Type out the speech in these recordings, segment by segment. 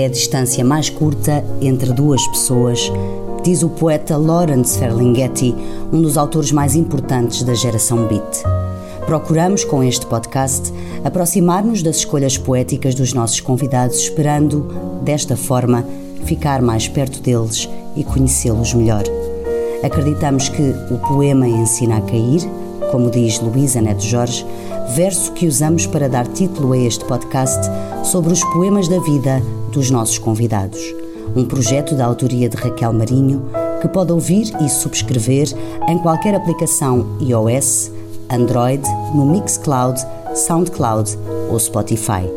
é a distância mais curta entre duas pessoas, diz o poeta Lawrence Ferlinghetti, um dos autores mais importantes da geração beat. Procuramos, com este podcast, aproximar-nos das escolhas poéticas dos nossos convidados, esperando, desta forma, ficar mais perto deles e conhecê-los melhor. Acreditamos que o poema ensina a cair, como diz Luísa Neto Jorge, verso que usamos para dar título a este podcast sobre os poemas da vida dos nossos convidados. Um projeto da autoria de Raquel Marinho que pode ouvir e subscrever em qualquer aplicação iOS, Android, no Mixcloud, Soundcloud ou Spotify.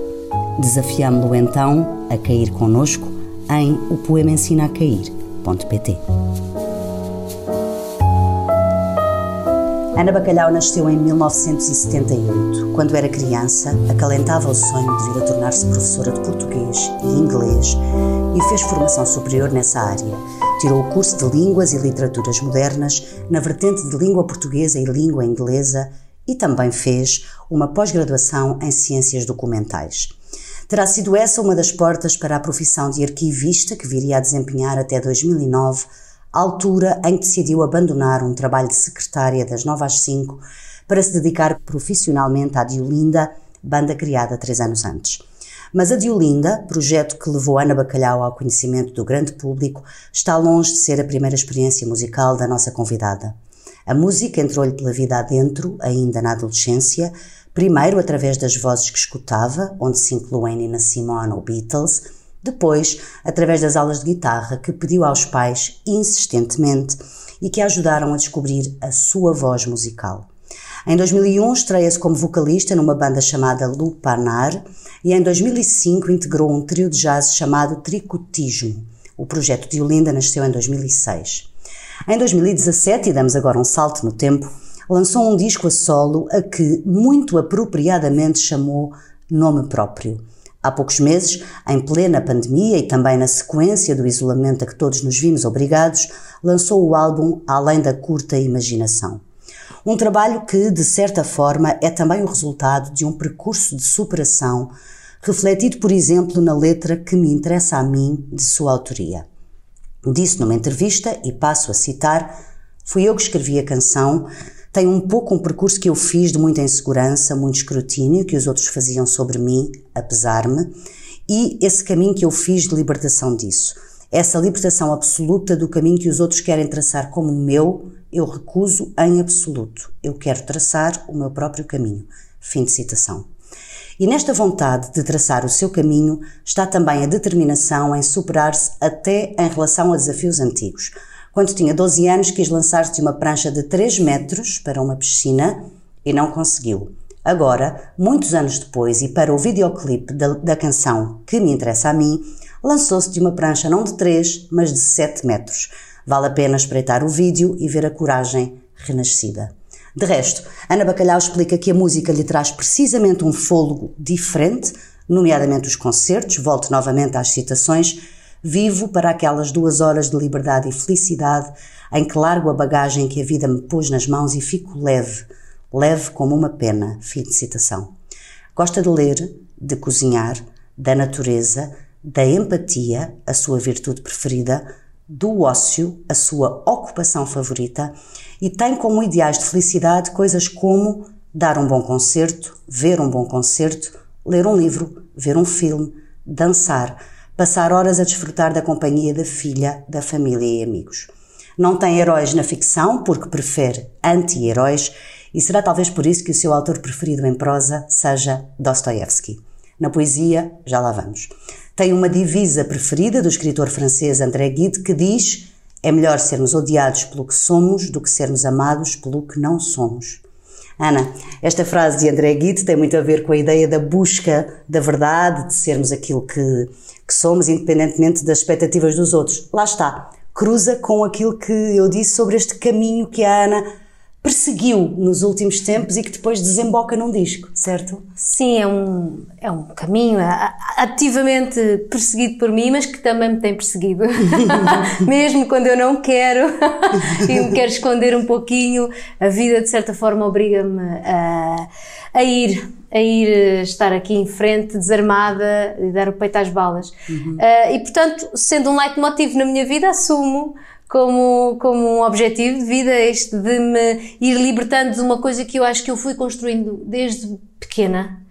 Desafiamo-lo então a cair conosco em o poema ensina a cair.pt. Ana Bacalhau nasceu em 1978. Quando era criança, acalentava o sonho de vir a tornar-se professora de português e inglês e fez formação superior nessa área. Tirou o curso de Línguas e Literaturas Modernas na vertente de Língua Portuguesa e Língua Inglesa e também fez uma pós-graduação em Ciências Documentais. Terá sido essa uma das portas para a profissão de arquivista que viria a desempenhar até 2009 altura em que decidiu abandonar um trabalho de secretária das 9 às 5 para se dedicar profissionalmente à Diolinda, banda criada três anos antes. Mas a Diolinda, projeto que levou Ana Bacalhau ao conhecimento do grande público, está longe de ser a primeira experiência musical da nossa convidada. A música entrou-lhe pela vida adentro, ainda na adolescência, primeiro através das vozes que escutava, onde se incluem Nina Simone ou Beatles, depois, através das aulas de guitarra que pediu aos pais insistentemente e que a ajudaram a descobrir a sua voz musical. Em 2001 estreia-se como vocalista numa banda chamada Lupanar e em 2005 integrou um trio de jazz chamado Tricotismo. O projeto de Olinda nasceu em 2006. Em 2017, e damos agora um salto no tempo, lançou um disco a solo a que muito apropriadamente chamou Nome Próprio. Há poucos meses, em plena pandemia e também na sequência do isolamento a que todos nos vimos obrigados, lançou o álbum Além da Curta Imaginação. Um trabalho que, de certa forma, é também o resultado de um percurso de superação, refletido, por exemplo, na letra que me interessa a mim, de sua autoria. Disse numa entrevista, e passo a citar: Fui eu que escrevi a canção, tem um pouco um percurso que eu fiz de muita insegurança, muito escrutínio que os outros faziam sobre mim, apesar-me, e esse caminho que eu fiz de libertação disso. Essa libertação absoluta do caminho que os outros querem traçar como meu, eu recuso em absoluto. Eu quero traçar o meu próprio caminho. Fim de citação. E nesta vontade de traçar o seu caminho está também a determinação em superar-se até em relação a desafios antigos quando tinha 12 anos, quis lançar-se de uma prancha de 3 metros para uma piscina e não conseguiu. Agora, muitos anos depois, e para o videoclipe da, da canção Que Me Interessa a Mim, lançou-se de uma prancha não de 3, mas de 7 metros. Vale a pena espreitar o vídeo e ver a coragem renascida. De resto, Ana Bacalhau explica que a música lhe traz precisamente um fôlego diferente, nomeadamente os concertos, volto novamente às citações, Vivo para aquelas duas horas de liberdade e felicidade em que largo a bagagem que a vida me pôs nas mãos e fico leve, leve como uma pena. Fim de citação. Gosta de ler, de cozinhar, da natureza, da empatia, a sua virtude preferida, do ócio, a sua ocupação favorita, e tem como ideais de felicidade coisas como dar um bom concerto, ver um bom concerto, ler um livro, ver um filme, dançar, passar horas a desfrutar da companhia da filha, da família e amigos. Não tem heróis na ficção porque prefere anti-heróis e será talvez por isso que o seu autor preferido em prosa seja Dostoevsky. Na poesia, já lá vamos. Tem uma divisa preferida do escritor francês André Gide que diz: é melhor sermos odiados pelo que somos do que sermos amados pelo que não somos. Ana, esta frase de André Gide tem muito a ver com a ideia da busca da verdade, de sermos aquilo que, que somos, independentemente das expectativas dos outros. Lá está, cruza com aquilo que eu disse sobre este caminho que a Ana perseguiu nos últimos tempos e que depois desemboca num disco, certo? Sim, é um, é um caminho ativamente perseguido por mim, mas que também me tem perseguido. Mesmo quando eu não quero e me quero esconder um pouquinho, a vida de certa forma obriga-me a, a ir a ir eh, estar aqui em frente, desarmada e dar o peito às balas. Uhum. Uh, e portanto, sendo um leitmotiv na minha vida, assumo como, como um objetivo de vida este de me ir libertando de uma coisa que eu acho que eu fui construindo desde pequena,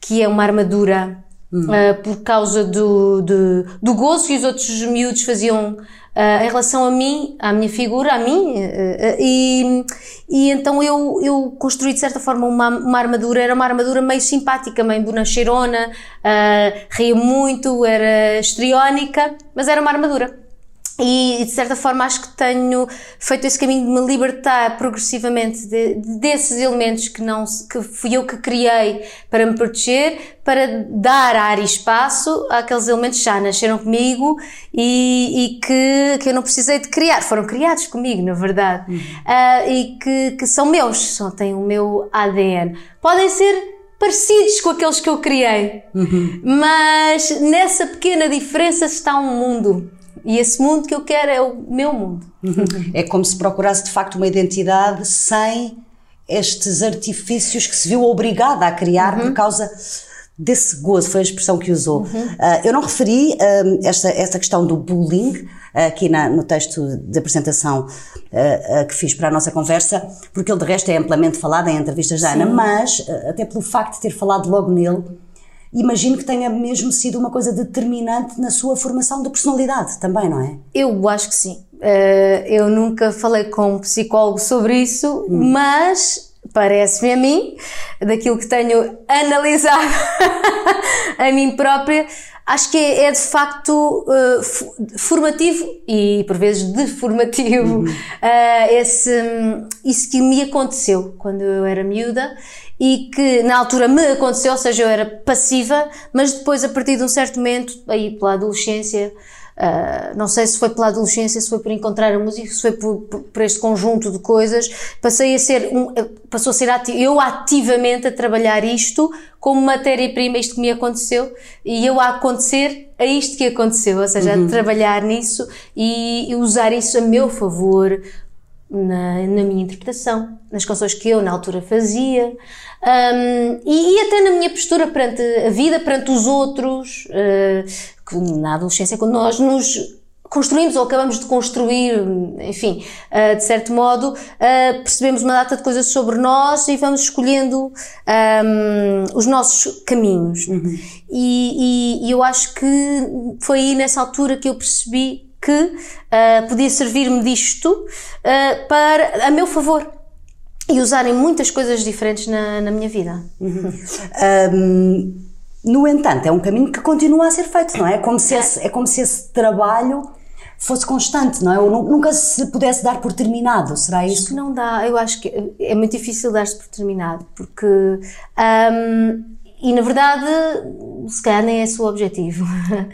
que é uma armadura uh, por causa do, do, do gozo que os outros miúdos faziam Uh, em relação a mim, à minha figura, a mim, uh, e, e então eu, eu construí de certa forma uma, uma armadura, era uma armadura meio simpática, meio bonacheirona, ria muito, era estriónica, mas era uma armadura. E de certa forma acho que tenho feito esse caminho de me libertar progressivamente de, desses elementos que não que fui eu que criei para me proteger, para dar ar e espaço àqueles elementos que já nasceram comigo e, e que, que eu não precisei de criar, foram criados comigo, na verdade, uhum. uh, e que, que são meus, só têm o meu ADN. Podem ser parecidos com aqueles que eu criei, uhum. mas nessa pequena diferença está um mundo. E esse mundo que eu quero é o meu mundo. É como se procurasse de facto uma identidade sem estes artifícios que se viu obrigada a criar uhum. por causa desse gozo, foi a expressão que usou. Uhum. Uh, eu não referi uh, esta, esta questão do bullying uh, aqui na, no texto de apresentação que fiz para a nossa conversa, porque ele de resto é amplamente falado em entrevistas da Ana, mas até pelo facto de ter falado logo nele, imagino que tenha mesmo sido uma coisa determinante na sua formação de personalidade também, não é? Eu acho que sim. Uh, eu nunca falei com um psicólogo sobre isso, hum. mas parece-me a mim, daquilo que tenho analisado a mim própria, acho que é, é de facto uh, formativo e por vezes deformativo uhum. uh, esse, isso que me aconteceu quando eu era miúda e que na altura me aconteceu, ou seja, eu era passiva, mas depois a partir de um certo momento, aí pela adolescência, uh, não sei se foi pela adolescência, se foi por encontrar a música, se foi por, por, por este conjunto de coisas, passei a ser, um, passou a ser ati eu ativamente a trabalhar isto como matéria-prima, isto que me aconteceu, e eu a acontecer a isto que aconteceu, ou seja, uhum. a trabalhar nisso e, e usar isso a meu favor, na, na, minha interpretação, nas canções que eu na altura fazia um, e, e, até na minha postura perante a vida, perante os outros, uh, na adolescência, quando nós nos construímos ou acabamos de construir, enfim, uh, de certo modo, uh, percebemos uma data de coisas sobre nós e vamos escolhendo um, os nossos caminhos. Uhum. E, e, e eu acho que foi aí nessa altura que eu percebi que uh, podia servir-me disto uh, para a meu favor e usarem muitas coisas diferentes na, na minha vida. Uhum. Um, no entanto, é um caminho que continua a ser feito, não é? É como se esse, é como se esse trabalho fosse constante, não é? Ou nunca se pudesse dar por terminado, será isso? Acho que não dá, eu acho que é muito difícil dar-se por terminado, porque. Um, e na verdade, se calhar nem é esse o objetivo. Uh,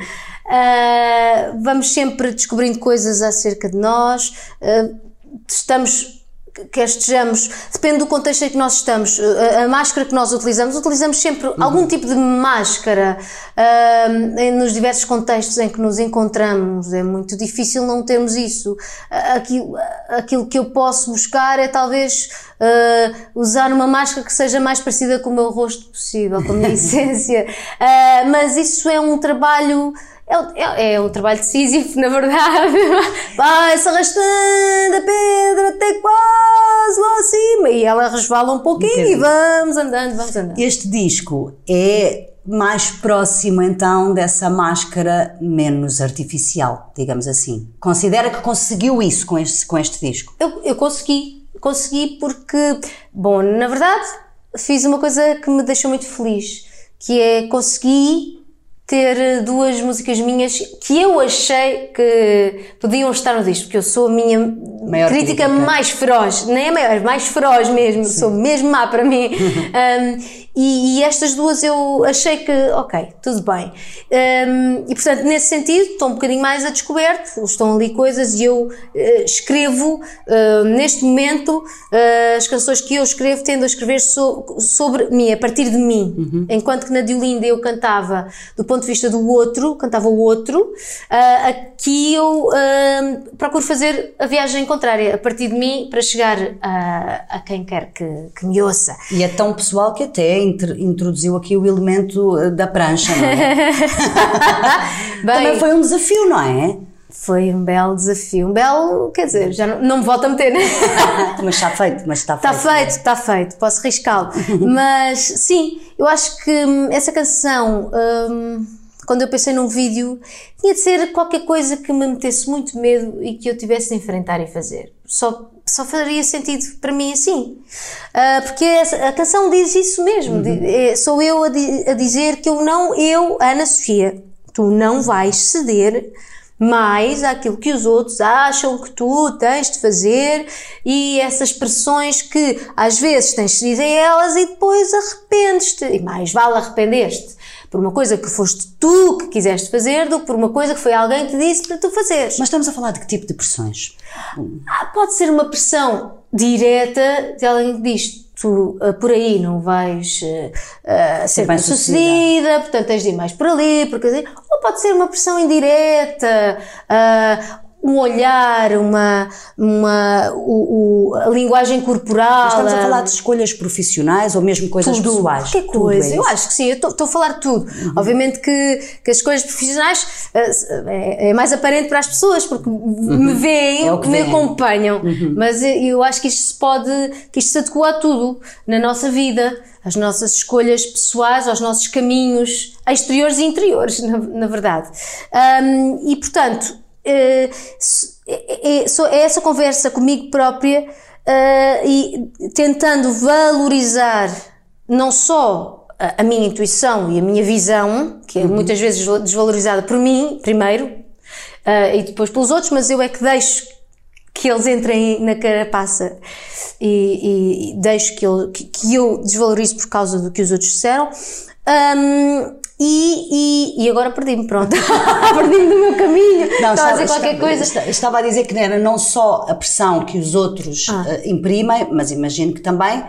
vamos sempre descobrindo coisas acerca de nós, uh, estamos quer estejamos, depende do contexto em que nós estamos, a, a máscara que nós utilizamos, utilizamos sempre uhum. algum tipo de máscara uh, nos diversos contextos em que nos encontramos. É muito difícil não termos isso. Aquilo, aquilo que eu posso buscar é talvez uh, usar uma máscara que seja mais parecida com o meu rosto possível, com a minha essência. Uh, mas isso é um trabalho é, é, é um trabalho decisivo, na verdade. Vai-se arrastando a pedra até quase lá acima e ela resvala um pouquinho um e vamos andando, vamos andando. Este disco é mais próximo então dessa máscara menos artificial, digamos assim. Considera que conseguiu isso com este, com este disco? Eu, eu consegui, consegui porque, bom, na verdade, fiz uma coisa que me deixou muito feliz, que é conseguir ter eh, duas músicas minhas que eu achei que podiam estar no disco, porque eu sou a minha maior crítica, crítica, mais feroz, nem é maior, mais feroz mesmo, Sim. sou mesmo má para mim. um, e, e, estas duas eu achei que, ok, tudo bem. Um, e portanto, nesse sentido, estou um bocadinho mais a descoberto, estão ali coisas e eu uh, escrevo, uh, neste momento, uh, as canções que eu escrevo tendo a escrever so, sobre mim, a partir de mim. Uhum. Enquanto que na Diolinda eu cantava do ponto de vista do outro, cantava o outro, aqui eu procuro fazer a viagem contrária, a partir de mim, para chegar a, a quem quer que, que me ouça. E é tão pessoal que até introduziu aqui o elemento eh, da prancha, não é? Bem, Também foi um desafio, não é? Foi um belo desafio, um belo, quer dizer, já não, não me volto a meter, né? mas está feito, mas está feito. Está feito, está feito, posso riscá-lo. mas sim, eu acho que hum, essa canção, hum, quando eu pensei num vídeo, tinha de ser qualquer coisa que me metesse muito medo e que eu tivesse de enfrentar e fazer. Só só faria sentido para mim assim. Uh, porque a canção diz isso mesmo. Uhum. É, sou eu a, di a, dizer que eu não, eu, Ana Sofia, tu não vais ceder mais àquilo que os outros acham que tu tens de fazer e essas pressões que às vezes tens cedido a elas e depois arrependes-te. E mais vale arrepender-te por uma coisa que foste tu que quiseste fazer do que por uma coisa que foi alguém que te disse para tu fazeres. Mas estamos a falar de que tipo de pressões? Ah, pode ser uma pressão direta de alguém que diz tu uh, por aí não vais uh, ser bem sucedida, portanto tens de ir mais por ali, porque, ou pode ser uma pressão indireta, uh, um olhar, uma, uma o, o, a linguagem corporal. Estamos a falar de escolhas profissionais ou mesmo coisas tudo, pessoais? Qualquer coisa, é eu acho que sim, eu estou a falar de tudo. Uhum. Obviamente que, que as escolhas profissionais uh, é, é, mais aparente para as pessoas porque uhum. me veem, é me acompanham, uhum. mas eu acho que isto se pode, que isto se adequa a tudo na nossa vida, as nossas escolhas pessoais, aos nossos caminhos exteriores e interiores, na, na verdade. Um, e portanto, é, é, essa conversa comigo própria e tentando valorizar não só a, minha intuição e a minha visão, que é uhum. muitas vezes desvalorizada por mim, primeiro, e depois pelos outros, mas eu é que deixo que eles entrem na carapaça e, e, e deixo que eu, que, que eu desvalorizo por causa do que os outros disseram. Um, e, e, e, agora perdi-me, pronto. perdi-me do meu caminho. Não, estava a dizer qualquer estava, coisa. Estava a dizer que era não só a pressão que os outros ah. uh, imprimem, mas imagino que também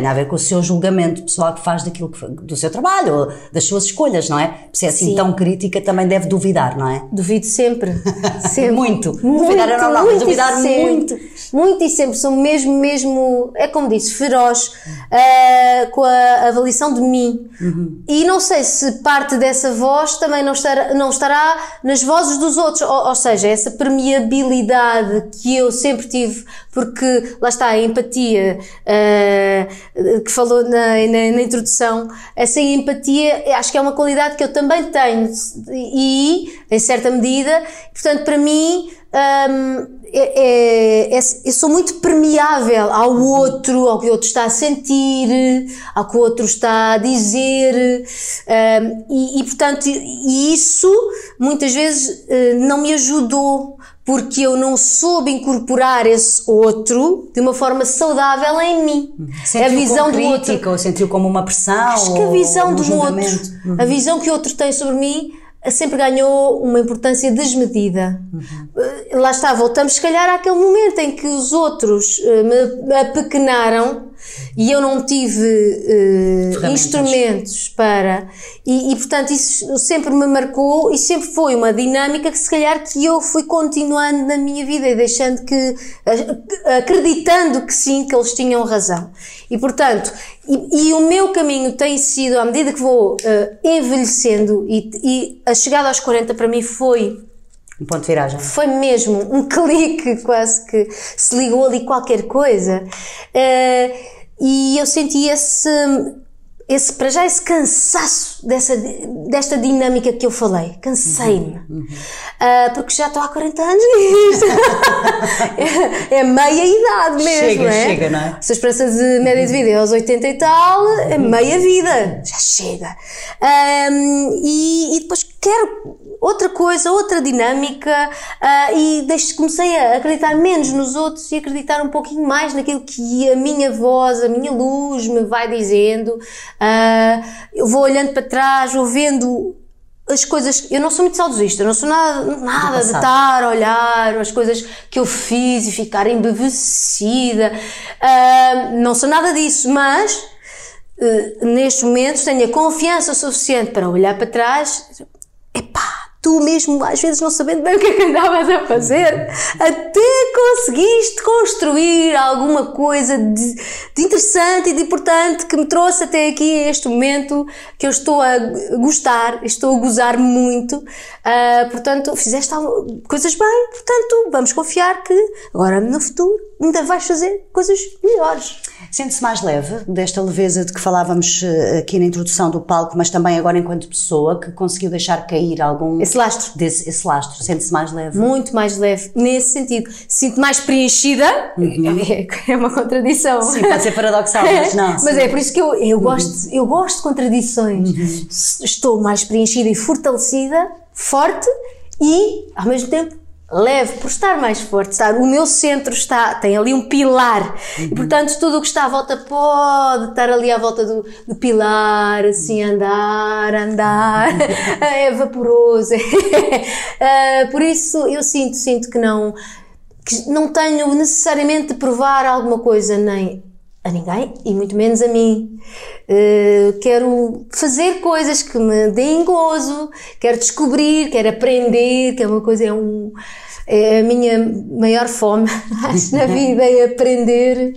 tem a ver com o seu julgamento pessoal que faz daquilo que, do seu trabalho, das suas escolhas, não é? Se é assim Sim. tão crítica, também deve duvidar, não é? Duvido sempre. sempre. muito. muito. Duvidar é normal, muito duvidar muito. Muito e sempre. Sou mesmo, mesmo, é como disse, feroz uh, com a avaliação de mim. Uhum. E não sei se parte dessa voz também não estará, não estará nas vozes dos outros. Ou, ou seja, essa permeabilidade que eu sempre tive, porque lá está a empatia. Uh, que falou na, na, na, introdução, essa empatia acho que é uma qualidade que eu também tenho e, em certa medida, portanto, para mim, um, é, é, é, eu sou muito permeável ao outro, ao que o outro está a sentir, ao que o outro está a dizer, um, e, e, portanto, e isso muitas vezes uh, não me ajudou porque eu não soube incorporar esse outro de uma forma saudável em mim. Sentiu a visão como crítica, do outro. ou sentiu como uma pressão? Acho que a visão um do outro, uhum. a visão que o outro tem sobre mim sempre ganhou uma importância desmedida. Uhum. Lá está, voltamos se calhar àquele momento em que os outros uh, me apequenaram e eu não tive uh, instrumentos para e, e, portanto isso sempre me marcou e sempre foi uma dinâmica que se calhar que eu fui continuando na minha vida e deixando que acreditando que sim que eles tinham razão e portanto e, e o meu caminho tem sido à medida que vou uh, envelhecendo e, e a chegada aos 40 para mim foi um ponto de viragem. Foi mesmo um clique, quase que se ligou ali qualquer coisa. Uh, e eu senti esse, esse, para já, esse cansaço dessa, desta dinâmica que eu falei. Cansei-me. Uhum, uhum. Uh, porque já estou há 40 anos nisto. é, é, meia idade mesmo, chega, é? Chega, não é? Se a esperança de média de vida é aos 80 e tal, é meia vida. Já chega. Um, e, e depois quero outra coisa, outra dinâmica uh, e desde comecei a acreditar menos nos outros e acreditar um pouquinho mais naquilo que a minha voz, a minha luz me vai dizendo. Uh, eu vou olhando para trás, vou vendo as coisas. Eu não sou muito saudosista, não sou nada, nada de estar a olhar as coisas que eu fiz e ficar embevecida. Uh, não sou nada disso, mas uh, neste momento tenho a confiança suficiente para olhar para trás. Epá, tu mesmo às vezes não sabendo bem o que é que andavas a fazer, até conseguiste construir alguma coisa de, de, interessante e de importante que me trouxe até aqui a este momento que eu estou a gostar, estou a gozar muito. Uh, portanto, fizeste coisas bem, portanto, vamos confiar que agora no futuro ainda vais fazer coisas melhores. Sente-se mais leve desta leveza de que falávamos eh, aqui na introdução do palco, mas também agora enquanto pessoa que conseguiu deixar cair algum. Esse lastro. Desse, esse lastro. Sente-se mais leve? Muito mais leve, nesse sentido. Sinto mais preenchida. Uhum. É, é, uma contradição. Sim, pode ser paradoxal, mas não. mas é por isso que eu, eu, gosto, eu gosto de contradições. Uhum. Estou mais preenchida e fortalecida, forte e, ao mesmo tempo, leve, por estar mais forte, estar, o meu centro está, tem ali um pilar uhum. e portanto tudo o que está à volta pode estar ali à volta do, do pilar, assim andar, andar, é vaporoso. uh, por isso eu sinto, sinto que não, que não tenho necessariamente de provar alguma coisa nem a ninguém e muito menos a mim. Uh, quero fazer coisas que me deem gozo, quero descobrir, quero aprender, que é uma coisa, é um, é a minha maior fome, acho, na vida, é aprender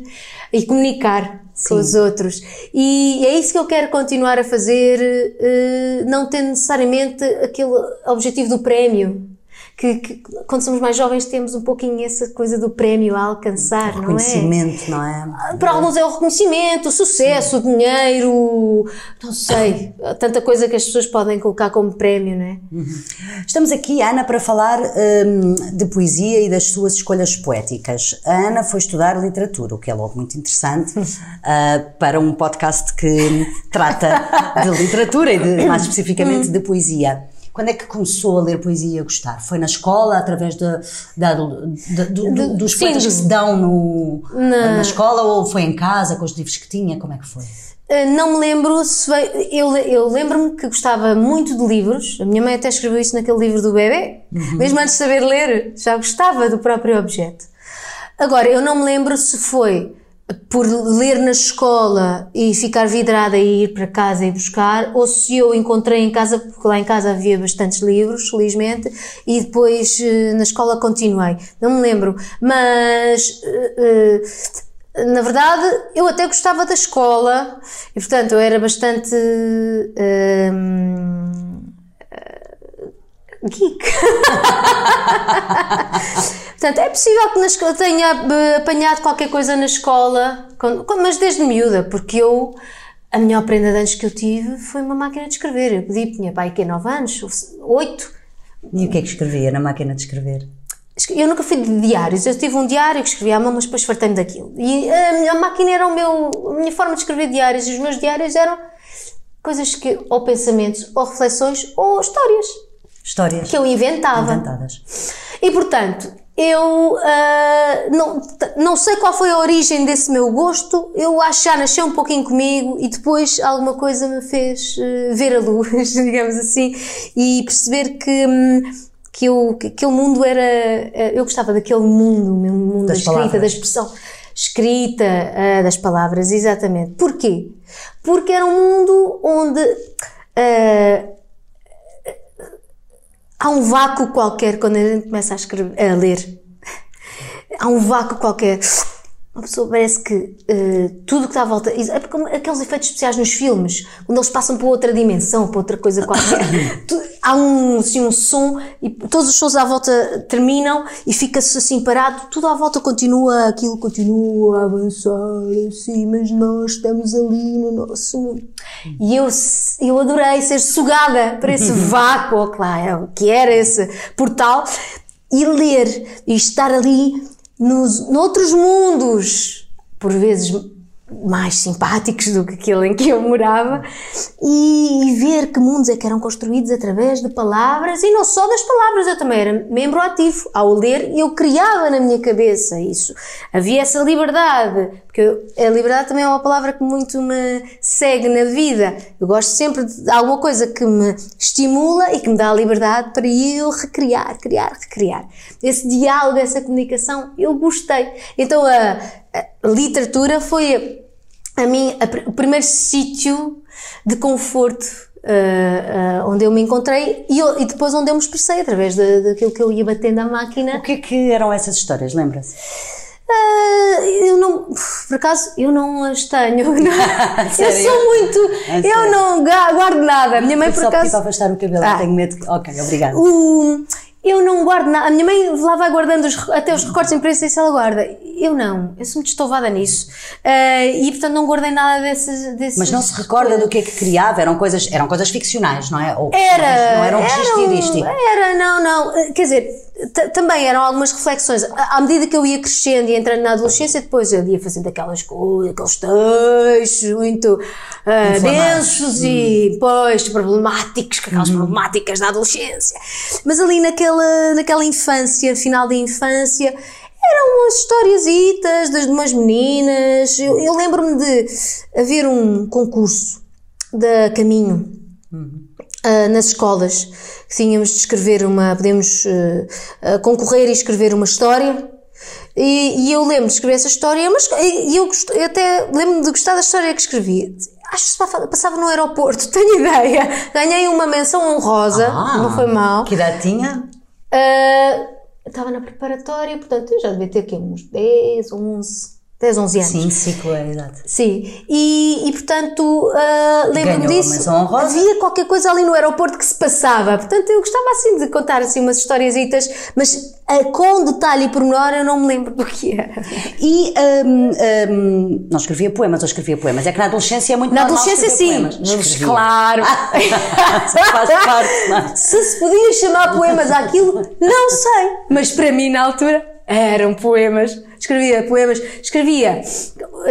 e comunicar Sim. com os outros. E é isso que eu quero continuar a fazer, eh, não tendo necessariamente aquele objetivo do prémio que, que, quando somos mais jovens temos um pouquinho essa coisa do prémio a alcançar, reconhecimento, não é? não é? Para alguns é o reconhecimento, o sucesso, Sim. o dinheiro, não sei, tanta coisa que as pessoas podem colocar como prémio, não é? Estamos aqui, Ana, para falar um, de poesia e das suas escolhas poéticas. A Ana foi estudar literatura, o que é logo muito interessante, uh, para um podcast que trata de literatura e de, mais especificamente de poesia. Quando é que começou a ler poesia e a gostar? Foi na escola, através de, de, de, de dos poetas que se dão no, na... na escola ou foi em casa com os livros que tinha? Como é que foi? Eh, não me lembro se eu, eu lembro-me que gostava muito de livros. A minha mãe até escreveu isso naquele livro do bebê. Uhum. Mesmo antes de saber ler, já gostava do próprio objeto. Agora, eu não me lembro se foi por ler na escola e ficar vidrada e ir para casa e buscar, ou se eu encontrei em casa, porque lá em casa havia bastantes livros, felizmente, e depois eh, na escola continuei. Não me lembro, mas eh, eh, na verdade eu até gostava da escola e portanto eu era bastante geek. Portanto, é possível que na escola tenha eh, apanhado qualquer coisa na escola, mas desde miúda, porque eu, a melhor prenda de antes que eu tive foi uma máquina de escrever. Eu pedi, tinha pai que 9 anos, 8. E o que é que escrevia na máquina de escrever? Eu nunca fui de diários, eu tive um diário que escrevia à mão, mas depois fartei-me daquilo. E a, máquina era o meu, a minha forma de escrever diários, e os meus diários eram coisas que, ou pensamentos, ou reflexões, ou histórias. Histórias. Que eu inventava. Inventadas. E portanto, eu uh, não, não sei qual foi a origem desse meu gosto, eu acho que já nasceu um pouquinho comigo e depois alguma coisa me fez uh, ver a luz, digamos assim, e perceber que. Um, que, eu, que aquele mundo era. Eh, eu gostava daquele mundo, o mundo das da escrita, palavras. da expressão escrita uh, das palavras, exatamente. Porquê? Porque era um mundo onde há um vácuo qualquer quando a gente começa a, escrever, a ler. Há um vácuo qualquer. Uma pessoa parece que uh, tudo que está à volta. É como aqueles efeitos especiais nos filmes, quando eles passam para outra dimensão, para outra coisa qualquer. há um, assim, um som e todos os sons à volta terminam e fica-se assim parado. Tudo à volta continua, aquilo continua a avançar assim, mas nós estamos ali no nosso mundo. E eu, eu adorei ser sugada para esse vácuo, claro, que era esse portal, e ler e estar ali nos noutros mundos, por vezes mais simpáticos do que aquele em que eu morava e, ver que mundos é que eram construídos através de palavras e não só das palavras, eu também era membro ativo ao ler e eu criava na minha cabeça isso. Havia essa liberdade, porque a liberdade também é uma palavra que muito me segue na vida. Eu gosto sempre de alguma coisa que me estimula e que me dá a liberdade para eu recriar, criar, recriar. Esse diálogo, essa comunicação, eu gostei. Então a a literatura foi a mim a, o primeiro sítio de conforto uh, uh, onde eu me encontrei e, eu, e, depois onde eu me expressei através daquilo que eu ia batendo à máquina. O que é que eram essas histórias, lembra-se? Uh, eu não, por acaso, eu não as tenho. eu sou muito. É eu não guardo nada. Minha mãe, por só acaso. Só afastar o cabelo, ah. tenho medo. Ok, obrigada. O, eu não guardo nada. A minha mãe lá vai guardando os, até os recortes de imprensa e se ela guarda. Eu não, eu sou muito estovada nisso. Uh, e portanto não guardei nada desses, desses. Mas não se recorda do que é que criava? Eram coisas, eram coisas ficcionais, não é? Ou, era. Não eram registro Era, não, não. Quer dizer, também eram algumas reflexões. À medida que eu ia crescendo e entrando na adolescência, depois eu ia fazendo aquelas coisas, aqueles textos muito uh, densos hum. e, pois, problemáticos, aquelas hum. problemáticas da adolescência. Mas ali naquela, naquela infância, final da infância, eram umas historiazitas de umas meninas. Eu, eu lembro-me de haver um concurso da Caminho. Uhum uh, nas escolas, que tínhamos de escrever uma, podemos uh, concorrer e escrever uma história. E, e, eu lembro de escrever essa história, mas e eu, eu até lembro-me de gostar da história que escrevi. Acho que passava no aeroporto, tenho ideia. Ganhei uma menção honrosa, ah, não foi mal. Que idade tinha? Uh, estava na preparatória, portanto eu já devia ter aqui uns 10, 11. 10, 11 anos. Sim, ciclo é idade. Sim, e, e portanto, uh, lembro-me disso. Havia qualquer coisa ali no aeroporto que se passava. Portanto, eu gostava assim de contar assim umas historiazitas, mas uh, com detalhe e pormenor eu não me lembro do que era. E um, um, não escrevia poemas, ou escrevia poemas. É que na adolescência é muito Na adolescência, sim. Poemas. Claro. faz parte, não. É? Se se podia chamar poemas àquilo, não sei. Mas para mim, na altura, eram poemas escrevia poemas, escrevia.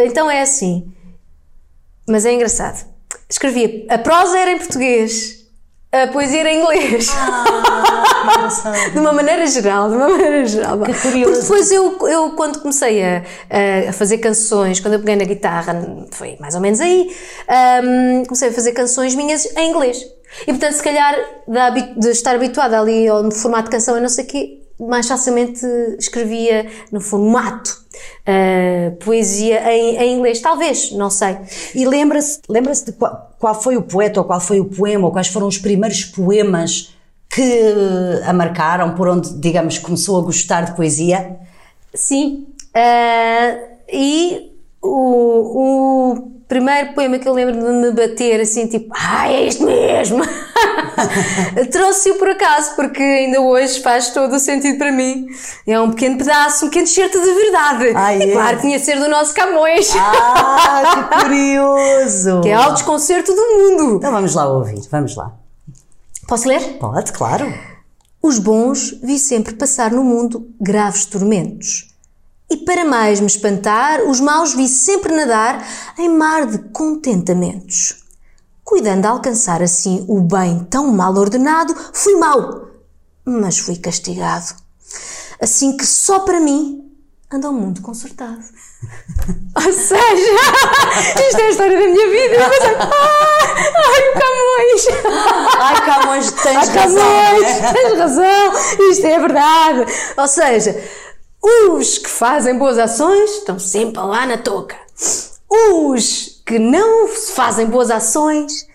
Então é assim. Mas é engraçado. Escrevia. A prosa era em português, a poesia era em inglês. Ah, de uma maneira geral, de uma maneira geral. Que curioso. Porque depois eu, eu quando comecei a, a fazer canções, quando eu peguei na guitarra, foi mais ou menos aí, um, comecei a fazer canções minhas em inglês. E portanto, se calhar, de, de estar habituada ali ao formato de canção e não sei o quê, mais facilmente escrevia no formato uh, poesia em, em, inglês, talvez, não sei. E lembra-se lembra de qual, qual, foi o poeta ou qual foi o poema ou quais foram os primeiros poemas que a marcaram, por onde, digamos, começou a gostar de poesia? Sim, uh, e o, o primeiro poema que eu lembro de me bater assim, tipo, ah, é isto mesmo! Trouxe-o por acaso, porque ainda hoje faz todo o sentido para mim. É um pequeno pedaço, um pequeno certo de verdade. Ah, é? Claro que tinha de ser do nosso Camões. Ah, que curioso! que é o desconcerto do mundo. Então vamos lá ouvir, vamos lá. Posso ler? Pode, claro. Os bons vi sempre passar no mundo graves tormentos e para mais me espantar, os maus vi sempre nadar em mar de contentamentos. Cuidando de alcançar assim o bem tão mal ordenado, fui mau, mas fui castigado. Assim que só para mim anda o mundo consertado. Ou seja, isto é a história da minha vida. Eu pensei, ah, ai, Camões! Ai, Camões, tens ai, razão. Camões, tens razão, isto é verdade. Ou seja, os que fazem boas ações estão sempre lá na touca. Os que não fazem boas ações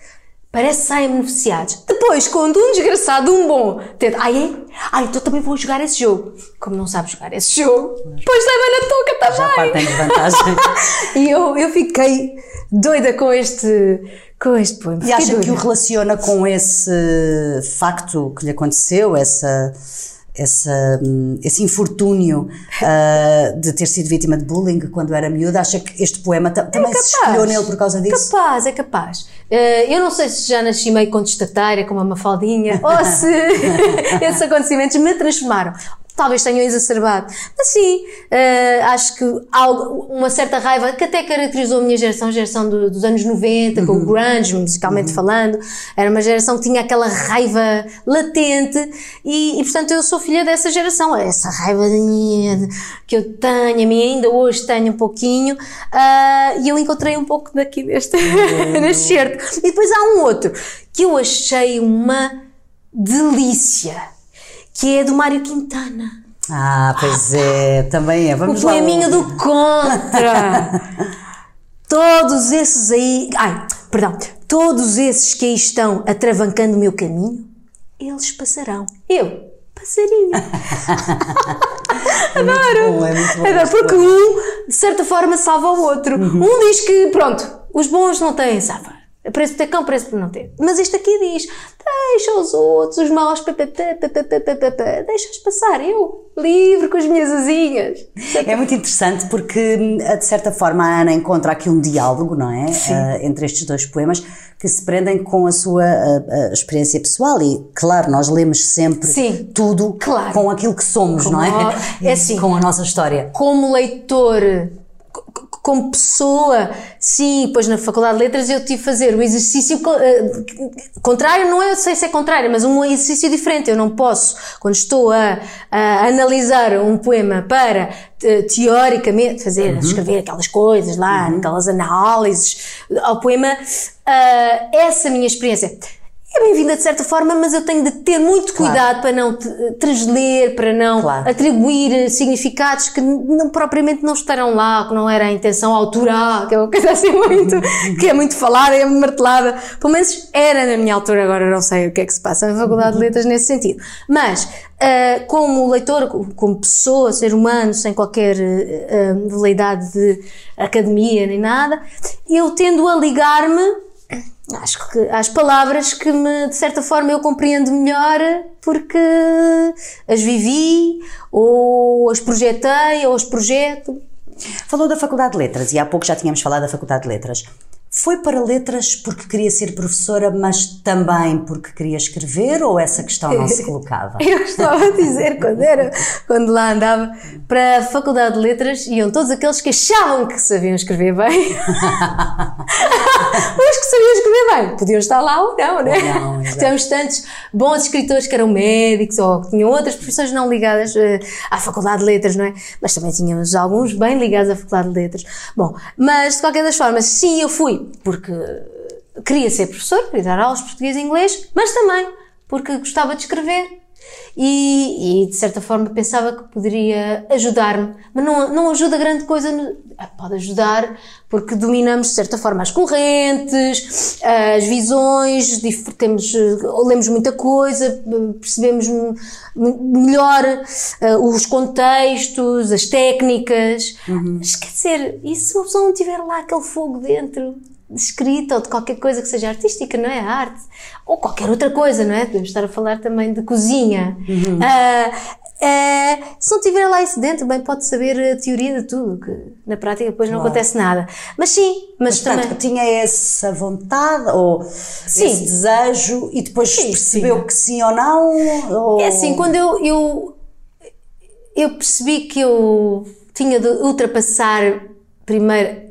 parece que saem beneficiados. Depois, quando um desgraçado, um bom, tenta, ai é? Ai, então também vou jogar esse jogo. Como não sabe jogar esse jogo, depois sai na touca também. Já partem de vantagem. e eu, eu fiquei doida com este, com este poema. E acha que o relaciona com esse facto que lhe aconteceu, essa essa, esse infortúnio uh, de ter sido vítima de bullying quando era miúda? Acha que este poema também é se espelhou nele por causa disso? Capaz, é capaz. Uh, eu não sei se já nasci meio contestatária, como a Mafaldinha, ou se esses acontecimentos me transformaram. Talvez tenham exacerbado. Mas sim, uh, acho que há uma certa raiva que até caracterizou a minha geração, a geração do, dos anos 90, com o grunge, musicalmente uhum. falando. Era uma geração que tinha aquela raiva latente e, e, portanto, eu sou filha dessa geração. Essa raiva que eu tenho, a mim ainda hoje tenho um pouquinho, uh, e eu encontrei um pouco daqui neste, uhum. E depois há um outro que eu achei uma delícia, que é do Mário Quintana. Ah, pois é, também é. Vamos o poeminho do contra. todos esses aí. Ai, perdão. Todos esses que aí estão atravancando o meu caminho, eles passarão. Eu, passarinho. É Adoro. Bom, é bom, Adoro, porque um, de certa forma, salva o outro. Uhum. Um diz que, pronto, os bons não têm salva. Preço ter cão, preço não ter. Mas este aqui diz: deixa os outros, os maus, deixa-os passar. Eu, livre com as minhas asinhas. É muito interessante porque, de certa forma, a Ana encontra aqui um diálogo, não é? Uh, entre estes dois poemas que se prendem com a sua experiência pessoal. E, claro, nós lemos sempre Sim, tudo claro. com aquilo que somos, como, não é? É assim. Com a nossa história. Como leitor como pessoa, sim, pois na Faculdade de Letras eu tive de fazer o exercício uh, contrário, não é, sei se é contrário, mas um exercício diferente. Eu não posso, quando estou a, a analisar um poema para uh, teoricamente fazer, uhum. escrever aquelas coisas lá, uhum. aquelas análises ao poema, uh, essa minha experiência é bem-vinda de certa forma, mas eu tenho de ter muito cuidado claro. para não transler, para não claro. atribuir significados que não, propriamente não estarão lá, que não era a intenção autoral, que é uma coisa assim muito, que é muito falada, é martelada. Pelo menos era na minha altura, agora não sei o que é que se passa na Faculdade de Letras nesse sentido. Mas, uh, como leitor, como pessoa, ser humano, sem qualquer uh, veleidade de academia nem nada, eu tendo a ligar-me acho que as palavras que me, de certa forma eu compreendo melhor porque as vivi ou as projetei ou as projeto. Falou da Faculdade de Letras e há pouco já tínhamos falado da Faculdade de Letras. Foi para letras porque queria ser professora, mas também porque queria escrever ou essa questão não se colocava? Eu estava a dizer quando era, quando lá andava, para a Faculdade de Letras iam todos aqueles que achavam que sabiam escrever bem. Os que sabiam escrever bem podiam estar lá ou não, né? Não, Temos tantos bons escritores que eram médicos ou que tinham outras profissões não ligadas uh, à Faculdade de Letras, não é? Mas também tínhamos alguns bem ligados à Faculdade de Letras. Bom, mas de qualquer das formas, sim, eu fui porque queria ser professor, queria dar aulas de português e inglês, mas também porque gostava de escrever e, e, de certa forma pensava que poderia ajudar-me, mas não, não ajuda grande coisa, no, ah, pode ajudar porque dominamos de certa forma as correntes, as visões, temos, lemos muita coisa, percebemos melhor uh, os contextos, as técnicas, uhum. mas quer dizer, e se a pessoa não tiver lá aquele fogo dentro? De escrita ou de qualquer coisa que seja artística, não é? A arte. Ou qualquer outra coisa, não é? Podemos estar a falar também de cozinha. Uhum. Uh, uh, se não tiver lá isso dentro, bem pode saber a teoria de tudo, que na prática depois não acontece nada. Mas sim, mas, mas também. Portanto, tinha essa vontade ou sim. esse desejo e depois sim, percebeu sim. que sim ou não? Ou... É assim, quando eu, eu, eu percebi que eu tinha de ultrapassar primeiro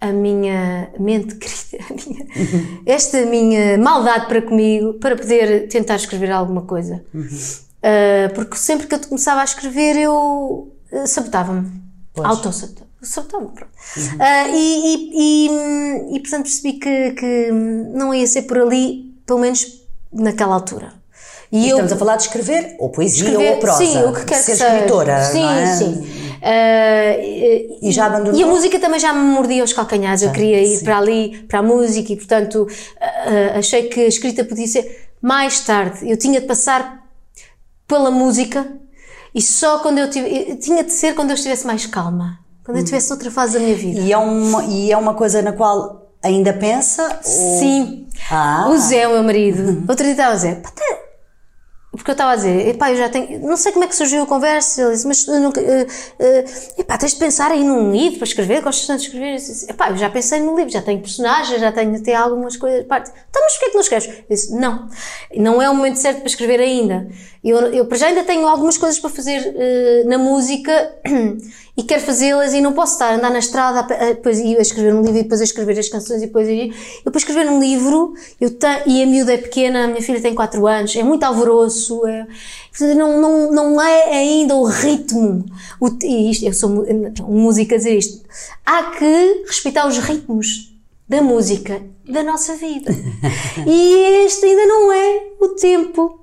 a minha mente querida, a minha, uhum. esta minha maldade para comigo, para poder tentar escrever alguma coisa. Uhum. Uh, porque sempre que eu começava a escrever, eu uh, sabotava-me. Auto-sabotava. Sabotava, pronto. Uhum. Uh, e, e, e, e, portanto, percebi que, que não ia ser por ali, pelo menos naquela altura. E, eu, estamos a falar de escrever, ou poesia, escrever, ou prosa. Sim, o que quer ser que escritora. Sim, é? sim. Uh, e já abandonou? E a música também já me mordia os calcanhares. eu queria ir sim. para ali, para a música, e portanto uh, achei que a escrita podia ser mais tarde. Eu tinha de passar pela música e só quando eu tive. Tinha de ser quando eu estivesse mais calma. Quando eu estivesse noutra fase da minha vida. E é uma, e é uma coisa na qual ainda pensa? Sim. Ou... Ah. O Zé, o meu marido, outro dia estava a dizer: porque eu estava a dizer, epá, eu já tenho, não sei como é que surgiu a conversa, ele disse, mas eu nunca, uh, uh, epá, tens de pensar aí num livro para escrever, gostas tanto de escrever? Eu disse, epá, eu já pensei no livro, já tenho personagens, já tenho até algumas coisas, parte. Então, mas porquê que não escreves? Eu disse, não, não é o momento certo para escrever ainda. Eu, eu para já ainda tenho algumas coisas para fazer uh, na música e quero fazê-las e não posso estar a andar na estrada a, a, depois ir a escrever um livro e depois a escrever as canções e depois ir. Eu para escrever um livro, eu te, e a miúda é pequena, a minha filha tem 4 anos, é muito alvoroço, é, não, não, não é ainda o ritmo. O, e isto, eu sou um músico a dizer isto. Há que respeitar os ritmos da música da nossa vida. e este ainda não é o tempo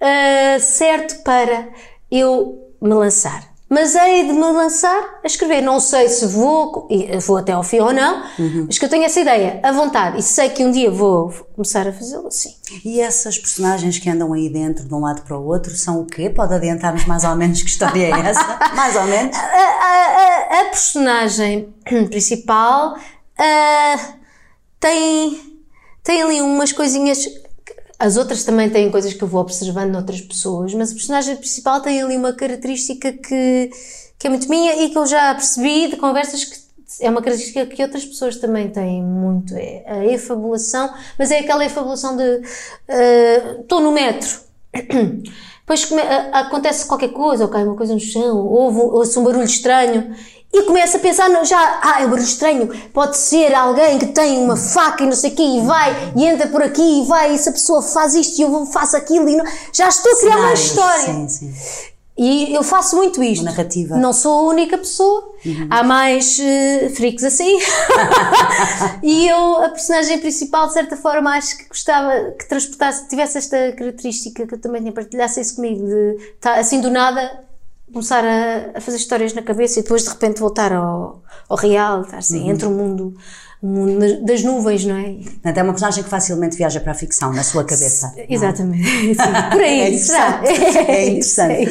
uh, certo para eu me lançar mas hei de me lançar a escrever. Não sei se vou, vou até ao fim ou não, uhum. mas que eu tenho essa ideia, a vontade, e sei que um dia vou começar a fazê-lo assim. E essas personagens que andam aí dentro, de um lado para o outro, são o quê? Pode adiantar-nos mais ou menos que história é essa? mais ou menos? A, a, a, a personagem principal uh, tem, tem ali umas coisinhas as outras também têm coisas que eu vou observando noutras pessoas, mas a personagem principal tem ali uma característica que, que é muito minha e que eu já percebi de conversas que é uma característica que outras pessoas também têm muito, é a efabulação, mas é aquela efabulação de estou uh, no metro, depois come, acontece qualquer coisa, ou cai uma coisa no chão, ou ouço um barulho estranho e começa a pensar, não, já, ah, é um barulho estranho, pode ser alguém que tem uma faca e não sei o quê, e vai, e entra por aqui, e vai, e se a pessoa faz isto e eu faço aquilo, e não, já estou a criar uma história. Sim, sim. E eu faço muito isto. Uma narrativa. Não sou a única pessoa. Uhum. Há mais uh, freaks assim. e eu, a personagem principal, de certa forma, acho que gostava que transportasse, tivesse esta característica que eu também tinha partilhasse isso comigo, de tá, assim do nada começar a, a, fazer histórias na cabeça e depois de repente voltar ao, ao real, estar assim, uhum. entre o mundo, o mundo das nuvens, não é? Portanto, é uma personagem que facilmente viaja para a ficção, na sua cabeça. É? Exatamente. Sim, por aí, é interessante. É, interessante.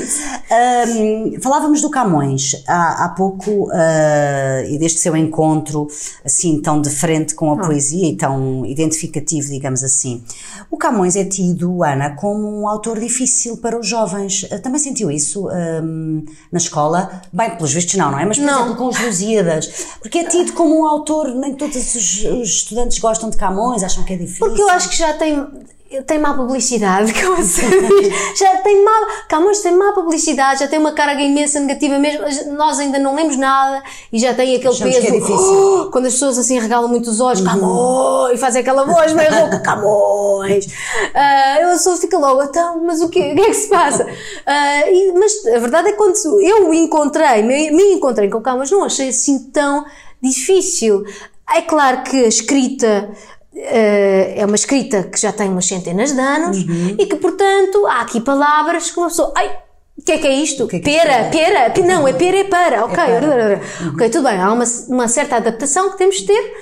É um, falávamos do Camões há, há pouco uh, e deste seu encontro assim tão de frente com a oh. poesia e tão identificativo, digamos assim. O Camões é tido, Ana, como um autor difícil para os jovens. Uh, também sentiu isso um, na escola? Bem, pelos vistos não, não é? Mas, por não. exemplo, com os Lusíadas. Porque é tido como um autor, nem todos os, os estudantes gostam de Camões, acham que é difícil. Porque eu acho que já tem tem má publicidade, como você já tem má, Camões tem má publicidade, já tem uma carga imensa negativa mesmo, nós ainda não lemos nada e já tem aquele Achamos peso. Que é difícil. Oh, quando as pessoas assim regalam muito os olhos, uhum. Camões, e fazem aquela voz meio louca, Camões. Uh, eu só fico logo, então, mas o quê? O que é que se passa? Uh, e, mas a verdade é que quando eu encontrei, me, me encontrei com Camões, não achei assim tão difícil. É claro que a escrita Uh, é uma escrita que já tem umas centenas de anos uhum. e que, portanto, há aqui palavras que uma pessoa. Ai, o que é que é isto? Que é que pera, é? pera, não, é pera, é para, ok, é para. Uhum. ok, tudo bem, há uma, uma certa adaptação que temos de ter,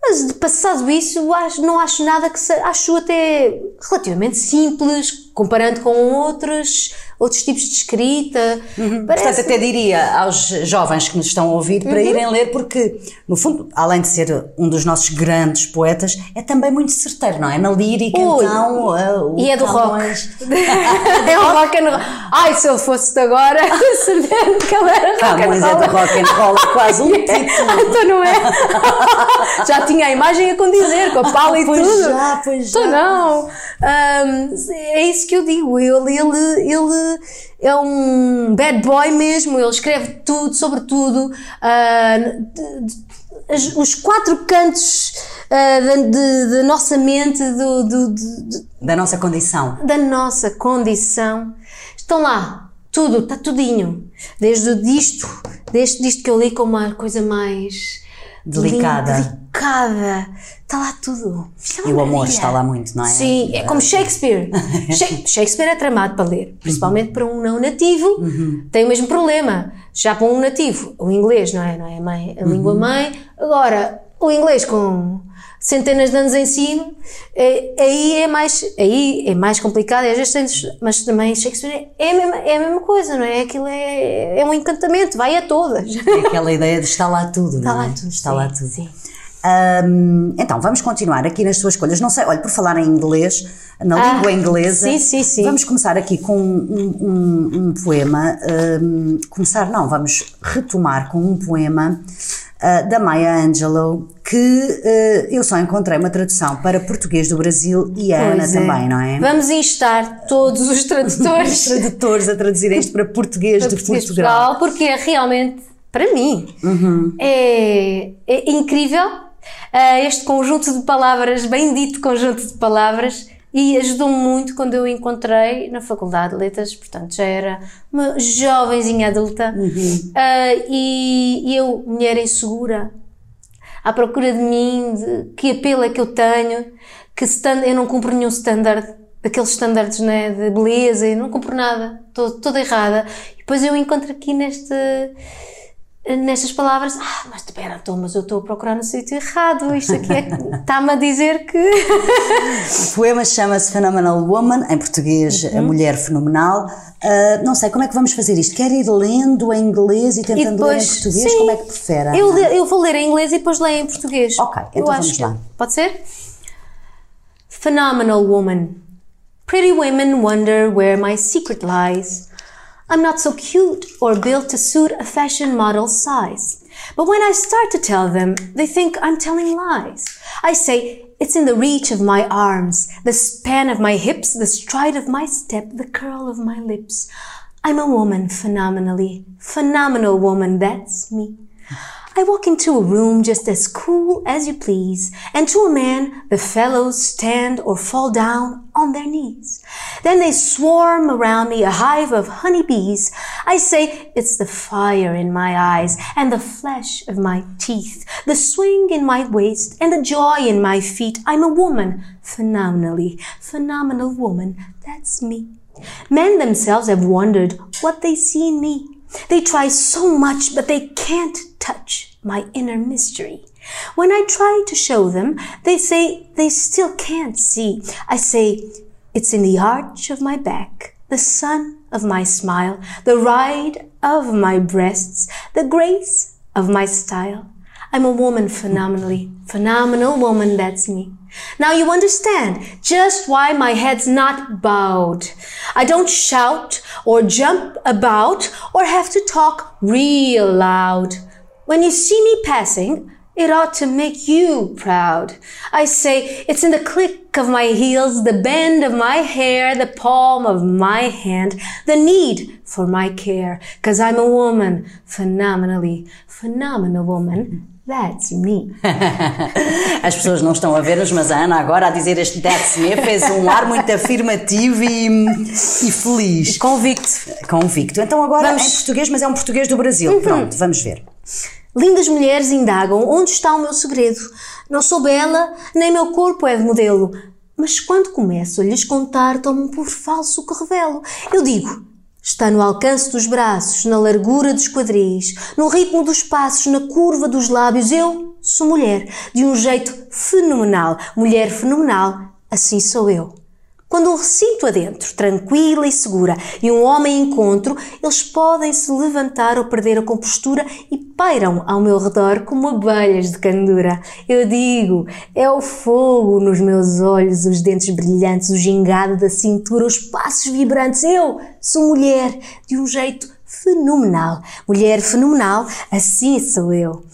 mas passado isso, não acho nada que se, acho até relativamente simples, comparando com outros outros tipos de escrita. Uhum. Portanto, até diria aos jovens que nos estão a ouvir para uhum. irem ler, porque, no fundo, além de ser um dos nossos grandes poetas, é também muito certeiro, não é? Na lírica, Ui. então. Uh, e é do rock. é o rock and roll. Ai, se ele fosse de agora, sabendo que ele era Camões é do rock and roll, é quase um título. então não é? já tinha a imagem a condizer, com a pala e pois tudo. Já, pois já. Então não. Um, é isso que eu digo. Ele, ele, ele é um bad boy mesmo, ele escreve tudo, sobre tudo. Uh, os quatro cantos uh, da nossa mente, do, do, do, da nossa condição. Da nossa condição. Estão lá, tudo, está tudinho. Desde disto, desde disto que eu li como uma coisa mais delicada. delicada. Está lá tudo. É e o amor está lá muito, não é? Sim, é como Shakespeare. Shakespeare é tramado para ler, principalmente uhum. para um não nativo, uhum. tem o mesmo problema. Já para um nativo, o inglês, não é? Não é a, mãe, a uhum. língua mãe. Agora, o inglês com centenas de anos em cima, é, aí é mais, aí é mais complicado, às vezes mas também Shakespeare é a, mesma, é a mesma coisa, não é? Aquilo é, é um encantamento, vai a todas. É aquela ideia de estar lá tudo, está não é? Lá tudo, está sim, lá tudo. Sim. Um, então, vamos continuar aqui nas suas escolhas. Não sei, olha, por falar em inglês, na Ah, língua inglesa, sim, sim, sim. vamos começar aqui com um, um- um poema. começar, não, vamos retomar com um poema da Maya Angelou, que ah, eu só encontrei uma tradução para português do Brasil e a Ana é. também, não é? Vamos instar todos os Os tradutores tradutores a traduzirem isto para português para de português Portugal. Portugal, porque é realmente, para mim, é, é incrível ah, este conjunto de palavras, bendito conjunto de palavras, e ajudou-me muito quando eu encontrei na Faculdade de Letras, portanto já era uma jovenzinha adulta, Ah, e, e eu, mulher insegura, à procura de mim, de que apelo é que eu tenho, que stand, eu não cumpro nenhum standard, daqueles standards né, de beleza, eu não cumpro nada, estou toda errada. E depois eu encontro aqui neste, nestas palavras, ah, mas espera, então, mas eu estou a procurar no sítio errado, isto aqui é, está-me a dizer que... O poema chama-se Phenomenal Woman, em português, Uhum. a mulher fenomenal. Ah, não sei, como é que vamos fazer isto? Quer ir lendo em inglês e tentando ler em português? sim, Como é que prefere? Eu, eu vou ler em inglês e depois leio em português. Ok, então eu vamos lá. Pode ser? Phenomenal woman. Pretty women wonder where my secret lies. I'm not so cute or built to suit a fashion model's size. But when I start to tell them, they think I'm telling lies. I say, it's in the reach of my arms, the span of my hips, the stride of my step, the curl of my lips. I'm a woman phenomenally, phenomenal woman, that's me. I walk into a room just as cool as you please, and to a man the fellows stand or fall down on their knees. Then they swarm around me, a hive of honeybees. I say it's the fire in my eyes and the flesh of my teeth, the swing in my waist and the joy in my feet. I'm a woman, phenomenally, phenomenal woman. That's me. Men themselves have wondered what they see in me. They try so much, but they can't touch my inner mystery. When I try to show them, they say they still can't see. I say, it's in the arch of my back, the sun of my smile, the ride of my breasts, the grace of my style. I'm a woman phenomenally, phenomenal woman, that's me. Now you understand just why my head's not bowed. I don't shout or jump about or have to talk real loud. When you see me passing, it ought to make you proud. I say it's in the click of my heels, the bend of my hair, the palm of my hand, the need for my care. Cause I'm a woman, phenomenally, phenomenal woman. That's me. As pessoas não estão a ver-nos, mas a Ana agora a dizer este That's Me fez um ar muito afirmativo e, e feliz. Convicto. Convicto. Então agora Vamos. em português, mas é um português do Brasil. Pronto, vamos ver. Lindas mulheres indagam onde está o meu segredo. Não sou bela, nem meu corpo é de modelo. Mas quando começo a lhes contar, tomo por falso o que revelo. Eu digo, está no alcance dos braços, na largura dos quadris, no ritmo dos passos, na curva dos lábios. Eu sou mulher, de um jeito fenomenal. Mulher fenomenal, assim sou eu. Quando um recinto adentro, tranquila e segura, e um homem encontro, eles podem se levantar ou perder a compostura e pairam ao meu redor como abelhas de candura. Eu digo, é o fogo nos meus olhos, os dentes brilhantes, o gingado da cintura, os passos vibrantes. Eu sou mulher de um jeito fenomenal. Mulher fenomenal, assim sou eu.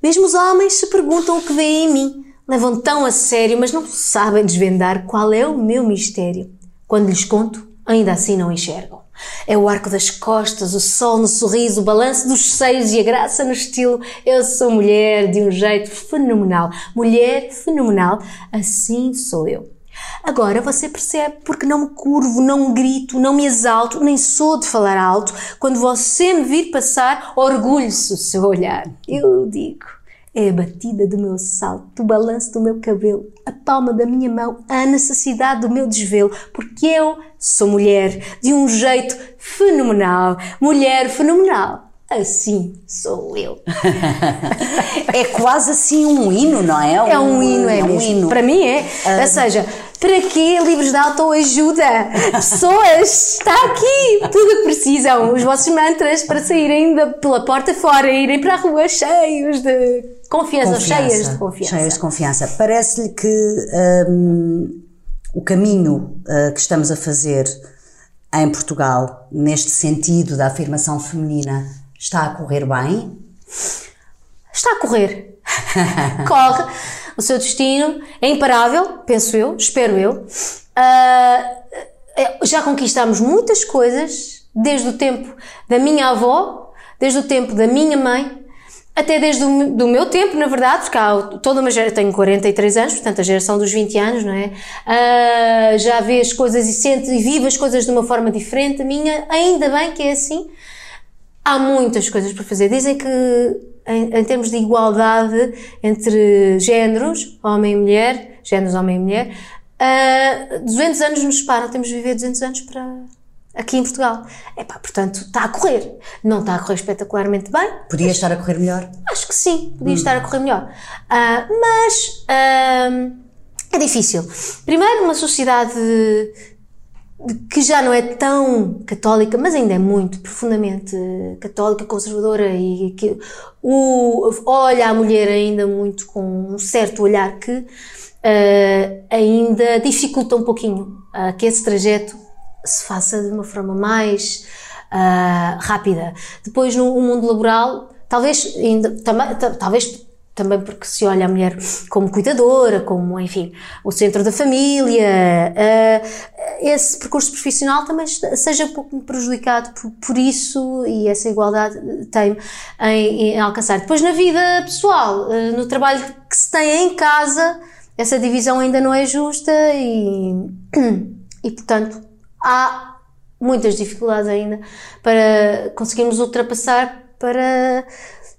Mesmo os homens se perguntam o que vêem em mim levam tão a sério, mas não sabem desvendar qual é o meu mistério. Quando lhes conto, ainda assim não enxergam. É o arco das costas, o sol no sorriso, o balanço dos seios e a graça no estilo. Eu sou mulher de um jeito fenomenal. Mulher fenomenal, assim sou eu. Agora você percebe porque não me curvo, não grito, não me exalto, nem sou de falar alto. Quando você me vir passar, orgulho-se o seu olhar. Eu digo. É a batida do meu salto, o balanço do meu cabelo, a palma da minha mão, a necessidade do meu desvelo, porque eu sou mulher de um jeito fenomenal. Mulher fenomenal. Assim sou eu. É quase assim um hino, não é? É um hino, é, é um mesmo. hino. Para mim é. Ou seja, Para quê livros de autoajuda? Pessoas, está aqui tudo o que precisam. Os vossos mantras para saírem da, pela porta fora e irem para a rua cheios de confiança, confiança cheias de confiança. Cheias de confiança. Parece-lhe que um, o caminho uh, que estamos a fazer em Portugal, neste sentido da afirmação feminina, está a correr bem? Está a correr. Corre. O seu destino é imparável, penso eu, espero eu. Uh, já conquistamos muitas coisas desde o tempo da minha avó, desde o tempo da minha mãe, até desde o do meu tempo, na verdade, porque há toda uma geração, tenho 43 anos, portanto a geração dos 20 anos, não é? Uh, já vê as coisas e sente e vive as coisas de uma forma diferente. A minha, ainda bem que é assim. Há muitas coisas para fazer. Dizem que em, em, termos de igualdade entre géneros, homem e mulher, géneros homem e mulher, uh, ah, 200 anos nos separam, temos de viver 200 anos para aqui em Portugal. Epá, portanto, está a correr. Não está a correr espetacularmente bem. Podia estar a correr melhor? Acho que sim, podia hum. estar a correr melhor. Uh, mas uh, é difícil. Primeiro, uma sociedade que já não é tão católica, mas ainda é muito profundamente católica, conservadora e que o, olha a mulher ainda muito com um certo olhar que uh, ainda dificulta um pouquinho uh, que esse trajeto se faça de uma forma mais uh, rápida. Depois no mundo laboral, talvez ainda, talvez também porque se olha a mulher como cuidadora, como, enfim, o centro da família, esse percurso profissional também seja pouco prejudicado por, por isso e essa igualdade tem em, em alcançar. Depois na vida pessoal, uh, no trabalho que se tem em casa, essa divisão ainda não é justa e, e portanto, há muitas dificuldades ainda para conseguirmos ultrapassar para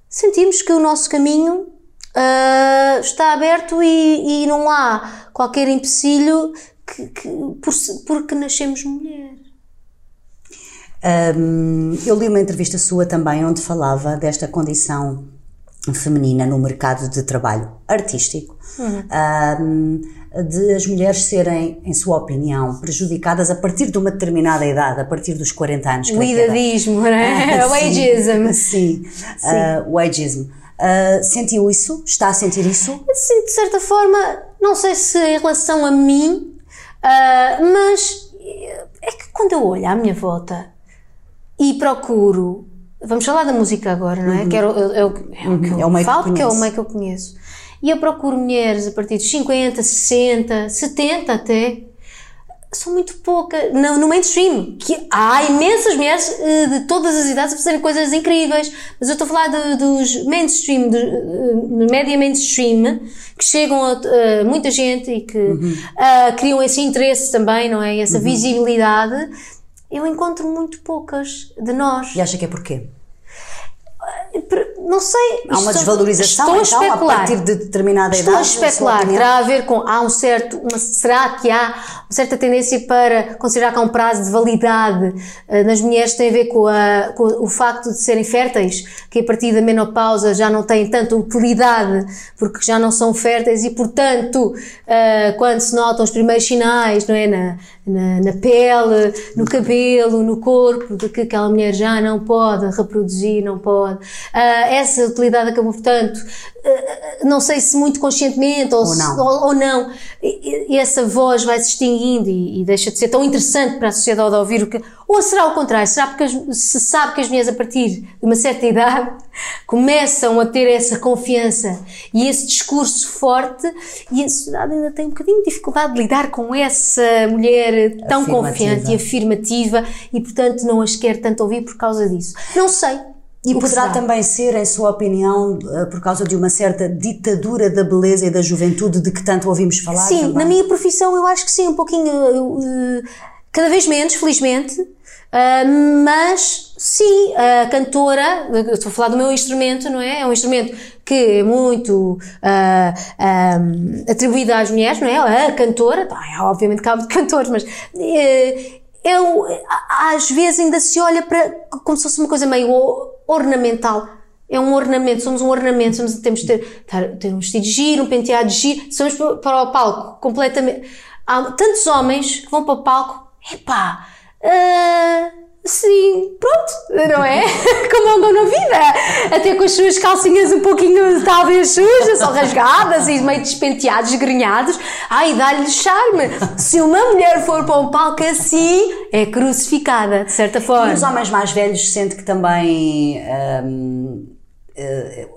sentirmos que o nosso caminho uh, está aberto e, e, não há qualquer empecilho que, que, por, porque nascemos mulher. Um, eu li uma entrevista sua também onde falava desta condição feminina no mercado de trabalho artístico, uhum. um, de as mulheres serem, em sua opinião, prejudicadas a partir de uma determinada idade, a partir dos 40 anos. O idadismo, não é? Ah, o ageism. Sim, sim. Uh, o ageism. Uh, sentiu isso? Está a sentir isso? Sim, de certa forma, não sei se em relação a mim, uh, mas é que quando eu olho à minha volta e procuro. Vamos falar da música agora, não é? Uhum. Que é, o, é, é o que eu é o falo, que, que é o meio que eu conheço. E eu procuro mulheres a partir dos 50, 60, 70 até, são muito poucas no, no mainstream. Que há imensas mulheres uh, de todas as idades a fazerem coisas incríveis, mas eu estou a falar de, dos mainstream, de, uh, média mainstream, que chegam a uh, muita gente e que uhum. criam esse interesse também, não é? Essa uhum. visibilidade. Eu encontro muito poucas de nós. E acha que é porquê? Não sei. Há uma desvalorização estou então, a, a partir de determinada estou idade. Estou a especular. Terá a ver com. Há um certo. Uma, será que há uma certa tendência para considerar que há um prazo de validade uh, nas mulheres tem a ver com, a, com, o facto de serem férteis, que a partir da menopausa já não têm tanta utilidade porque já não são férteis e, portanto, uh, quando se notam os primeiros sinais, não é? Na, na, na, pele, no cabelo, no corpo, de que aquela mulher já não pode reproduzir, não pode. Uh, essa utilidade acabou, portanto, uh, não sei se muito conscientemente ou, ou não, se, ou, ou, não e, e essa voz vai se extinguindo e, e, deixa de ser tão interessante para a sociedade ouvir o que. Ou será o contrário? Será porque as, se sabe que as mulheres, a partir de uma certa idade, começam a ter essa confiança e esse discurso forte e a sociedade ainda tem um bocadinho de dificuldade de lidar com essa mulher tão confiante e afirmativa e, portanto, não as quer tanto ouvir por causa disso. Não sei. E poderá também ser, em sua opinião, eh, por causa de uma certa ditadura da beleza e da juventude de que tanto ouvimos falar? Sim, também? na minha profissão eu acho que sim, um pouquinho. Uh, cada vez menos, felizmente. Uh, mas sim, a cantora, estou a falar do meu instrumento, não é? É um instrumento que é muito uh, um, atribuído às mulheres, não é? A cantora, tá, obviamente que há cantores, mas eu, às vezes ainda se olha para como se fosse uma coisa meio ornamental. É um ornamento, somos um ornamento, somos, temos de ter, ter um vestido giro, um penteado giro, somos para o palco completamente. há tantos homens que vão para o palco, epá, uh, Sim, pronto, não é? Como andam na vida. Até com as suas calcinhas um pouquinho, talvez sujas ou rasgadas e meio despenteados, grenhados. Ai, dá-lhe charme. Se uma mulher for para um palco assim, é crucificada, de certa forma. E os homens mais velhos sentem que também. Hum,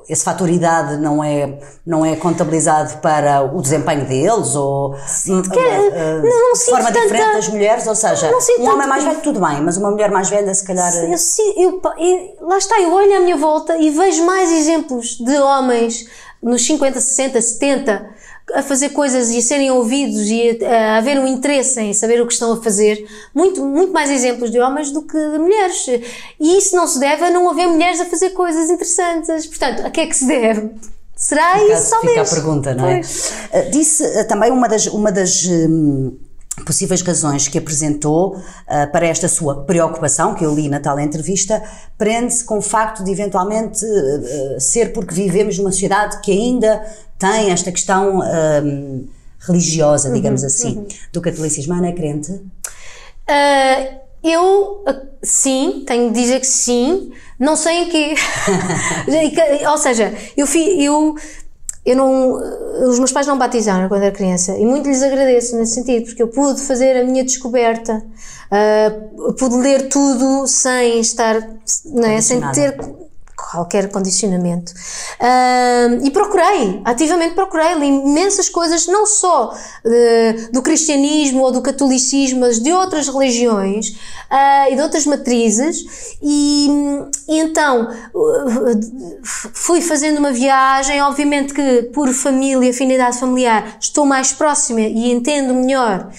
esse fator idade não é, não é contabilizado para o desempenho deles ou sinto que uh, não, de forma tanta, diferente das mulheres, ou seja, um homem mais velho tudo bem, mas uma mulher mais velha se calhar... Eu, eu, eu, lá está, eu olho à minha volta e vejo mais exemplos de homens nos 50, 60, 70 a fazer coisas e a serem ouvidos e a, a, haver um interesse em saber o que estão a fazer, muito, muito mais exemplos de homens do que de mulheres. E isso não se deve a não haver mulheres a fazer coisas interessantes. Portanto, a que é que se deve? Será isso, talvez. Fica a pergunta, não é? Uh, disse uh, também uma das, uma das um, possíveis razões que apresentou uh, para esta sua preocupação, que eu li na tal entrevista, prende-se com o facto de eventualmente ser porque vivemos numa sociedade que ainda tem esta questão um, religiosa, digamos uhum, assim, uhum. do catolicismo. Ana é crente? Uh, eu, sim, tenho de dizer que sim, não sei em quê. Ou seja, eu, fui, eu eu não, os meus pais não batizaram quando era criança e muito lhes agradeço nesse sentido, porque eu pude fazer a minha descoberta, uh, pude ler tudo sem estar, não é, sem ter qualquer condicionamento. Uh, e procurei, ativamente procurei, imensas coisas, não só uh, do cristianismo ou do catolicismo, mas de outras religiões uh, e de outras matrizes. E, e então fui fazendo uma viagem, obviamente que por família, afinidade familiar, estou mais próxima e entendo melhor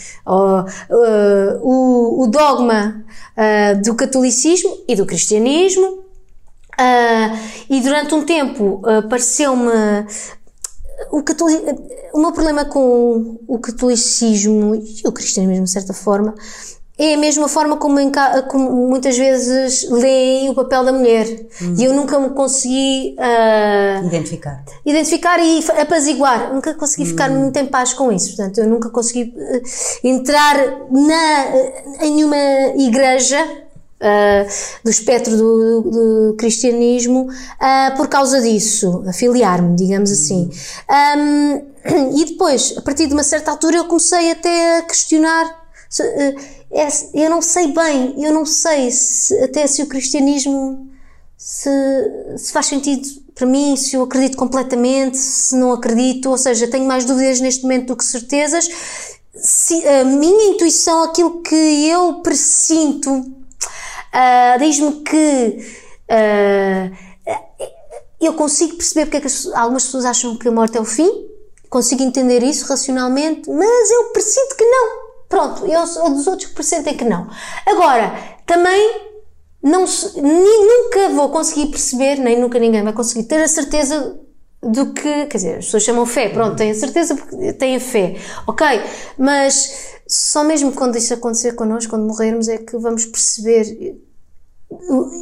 o, o dogma do catolicismo e do cristianismo Uh, e durante um tempo uh, pareceu-me o, o meu problema com o catolicismo e o cristianismo, de certa forma, é a mesma forma como, como muitas vezes leem o papel da mulher. Hum. E eu nunca me consegui uh, identificar. identificar e apaziguar. Nunca consegui hum. ficar muito em paz com isso. Portanto, eu nunca consegui entrar na, em uma igreja Uh, do espectro do, do, do cristianismo uh, por causa disso, afiliar-me, digamos assim. Um, e depois, a partir de uma certa altura, eu comecei até a questionar. Se, uh, é, eu não sei bem, eu não sei se, até se o cristianismo se, se faz sentido para mim, se eu acredito completamente, se não acredito, ou seja, tenho mais dúvidas neste momento do que certezas. Se, a minha intuição, aquilo que eu presinto uh, diz-me que uh, eu consigo perceber porque é que algumas pessoas acham que a morte é o fim, consigo entender isso racionalmente, mas eu presinto que não. Pronto, eu sou dos outros que pressentem que não. Agora, também não, nunca vou conseguir perceber, nem nunca ninguém vai conseguir ter a certeza do que, quer dizer, as pessoas chamam fé, pronto, têm a certeza porque têm a fé, ok, mas só mesmo quando isso acontecer connosco, quando morrermos, é que vamos perceber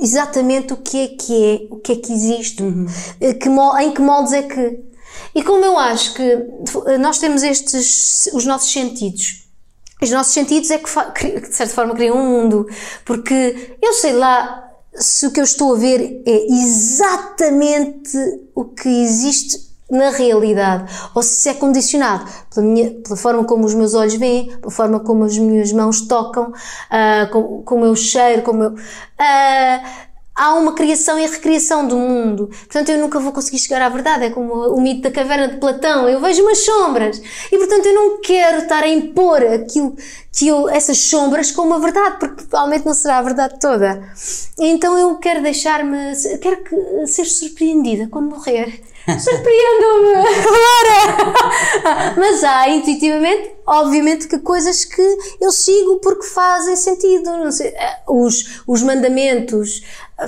exatamente o que é que é, o que é que existe, uhum. Que, em que moldes é que. E como eu acho que nós temos estes, os nossos sentidos, os nossos sentidos é que, de certa forma criam um mundo, porque eu sei lá se o que eu estou a ver é exatamente o que existe na realidade, ou se é condicionado pela, minha, pela forma como os meus olhos veem, pela forma como as minhas mãos tocam, uh, com, como eu cheiro, como eu. Uh, há uma criação e recriação do mundo. Portanto, eu nunca vou conseguir chegar à verdade. É como o mito da caverna de Platão. Eu vejo umas sombras. E, portanto, eu não quero estar a impor aquilo que eu, essas sombras como a verdade, porque provavelmente não será a verdade toda. Então, eu quero deixar-me, quero que, ser surpreendida quando morrer. Surpreendo-me! Agora! Mas há, intuitivamente, obviamente que coisas que eu sigo porque fazem sentido. Sei, eh, os, os mandamentos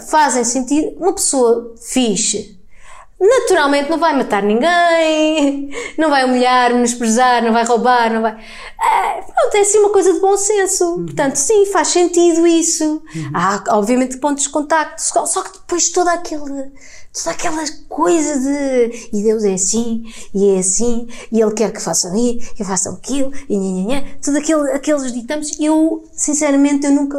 fazem sentido. Uma pessoa fixe naturalmente não vai matar ninguém, não vai humilhar, menosprezar, não vai roubar, não vai. É, pronto, é assim uma coisa de bom senso. Portanto, sim, faz sentido isso. Há, obviamente, pontos de contacto, só, que depois toda aquele. Toda aquela coisa de e Deus é assim, e é assim, e Ele quer que façam isso, que façam aquilo, e nhanhanhã, tudo aquele, aqueles ditames, eu, sinceramente, eu nunca,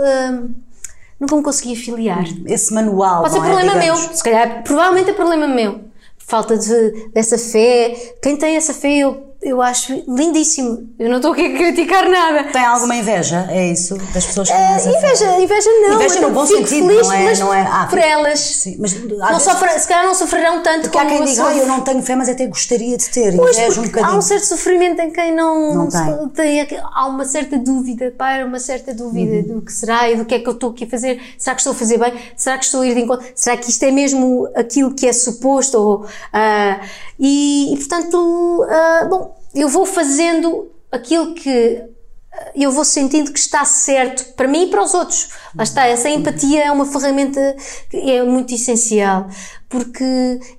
nunca me consegui afiliar. Esse manual. Pode ser é, problema meu, se calhar, provavelmente é problema meu. Falta de, dessa fé. Quem tem essa fé, eu, eu acho lindíssimo. Eu não estou aqui a criticar nada. Tem alguma inveja? É isso? Das pessoas que têm Ah, inveja, inveja não. Inveja no bom sentido, feliz, não é- mas não é- ah, por elas. Sim, mas Não vezes- sofre, se calhar não sofrerão tanto Porque há como quem diga, "Ai, sofro. eu não tenho fé, mas até gostaria de ter. Pois, Inveja um bocadinho. há um certo sofrimento em quem não, Não tem. tem há uma certa dúvida, pá, uma certa dúvida Uhum. do que será e do que é que eu estou aqui a fazer. Será que estou a fazer bem? Será que estou a ir de encontro? Será que isto é mesmo aquilo que é suposto? Ou, ah, e, e, portanto, ah, bom, eu vou fazendo aquilo que eu vou sentindo que está certo para mim e para os outros. Lá está, essa empatia é uma ferramenta que é muito essencial, porque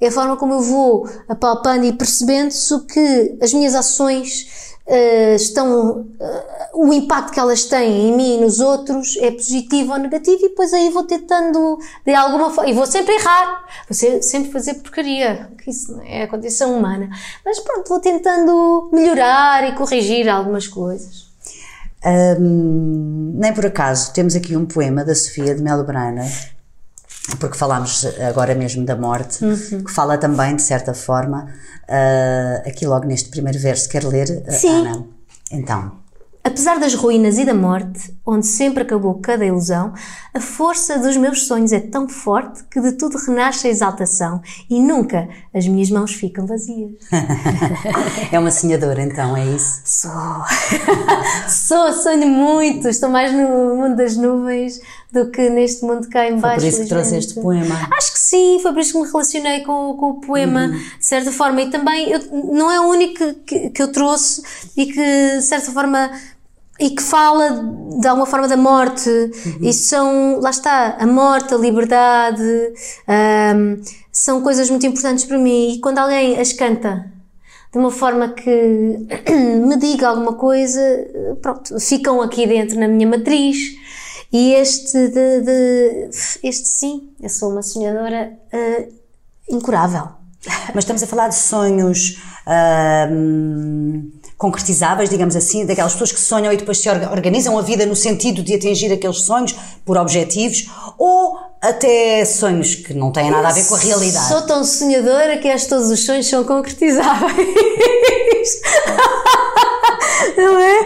é a forma como eu vou apalpando e percebendo se o que as minhas ações ah, estão, ah, o impacto que elas têm em mim e nos outros é positivo ou negativo, e depois aí vou tentando de alguma forma, e vou sempre errar, vou sempre fazer porcaria, que isso é a condição humana, mas pronto, vou tentando melhorar e corrigir algumas coisas. Nem por acaso temos aqui um poema da Sofia de Melo Brana, porque falámos agora mesmo da morte, Uhum. que fala também, de certa forma, ah, aqui logo neste primeiro verso, quer ler, ah, Sim. Ana? Então, Apesar das ruínas e da morte, onde sempre acabou cada ilusão, a força dos meus sonhos é tão forte que de tudo renasce a exaltação e nunca as minhas mãos ficam vazias. é uma sonhadora, então, é isso? Sou. Sou, sonho muito. Estou mais no mundo das nuvens do que neste mundo cá em Foi baixo. por isso que trouxe este poema. Acho que sim, foi por isso que me relacionei com, com o poema, de certa forma. E também eu- não é o único que, que eu trouxe e que, de certa forma, e que fala de alguma forma da morte. E são, lá está, a morte, a liberdade, ahm, são coisas muito importantes para mim. E quando alguém as canta de uma forma que me diga alguma coisa, pronto, ficam aqui dentro na minha matriz. E este de, de- este sim, eu sou uma sonhadora ah, incurável. Mas estamos a falar de sonhos hum, concretizáveis, digamos assim, daquelas pessoas que sonham e depois se orga- organizam a vida no sentido de atingir aqueles sonhos por objetivos, ou até sonhos que não têm nada a ver com a realidade. Sou tão sonhadora que acho todos os sonhos são concretizáveis. não é?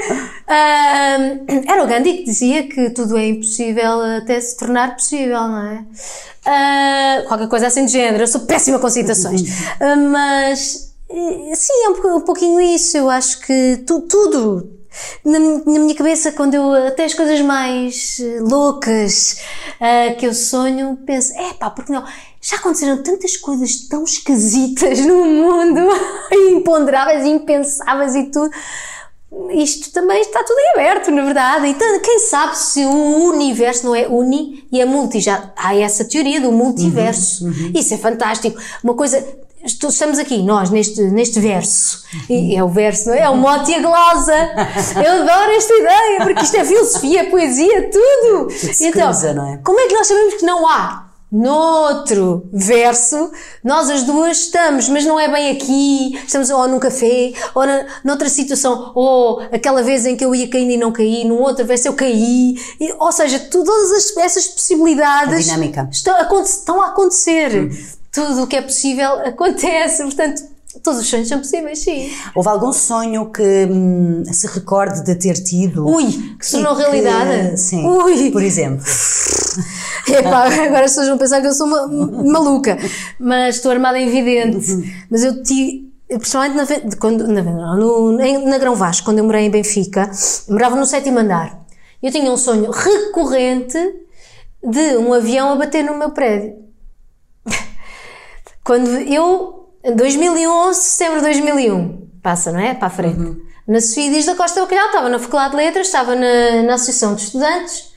Era o Gandhi que dizia que tudo é impossível até se tornar possível, não é? Ah, qualquer coisa assim de género. Eu sou péssima com citações. Ah, mas, sim, é um, um pouquinho isso. Eu acho que tu- tudo na, na minha cabeça, quando eu até as coisas mais eh, loucas ah, que eu sonho, penso, é pá, porque não? Já aconteceram tantas coisas tão esquisitas no mundo, imponderáveis, impensáveis e tudo. Isto também está tudo em aberto, na verdade. Então, quem sabe se o universo não é uni e é multi? Já há essa teoria do multiverso. Isso é fantástico. Uma coisa. Estamos aqui, nós, neste, neste verso. E é o verso, não é? É o mote e a glosa. Eu adoro esta ideia, porque isto é filosofia, poesia, tudo. se cruza, não é? Como é que nós sabemos que não há? Noutro verso, nós as duas estamos, mas não é bem aqui, estamos ou num café, ou na, noutra situação, ou aquela vez em que eu ia caindo e não caí, num outro verso eu caí, E, ou seja, todas as- essas possibilidades. Estão, estão a acontecer. Tudo o que é possível acontece, portanto, todos os sonhos são possíveis, sim. Houve algum sonho que hum, se recorde de ter tido? Ui, que se tornou E que- realidade. Sim, Ui. por exemplo. Epá, agora as pessoas vão pensar que eu sou uma maluca, mas estou armada em vidente. Mas eu tive, principalmente na, quando, na, no, na Grão Vasco, quando eu morei em Benfica, morava no sétimo andar. Eu tinha um sonho recorrente de um avião a bater no meu prédio. Quando eu, em 2011, setembro de 2001, passa, não é? Para a frente. Na Sofia Dias da Costa Bacalhau, estava na Faculdade de Letras, estava na, na Associação de Estudantes,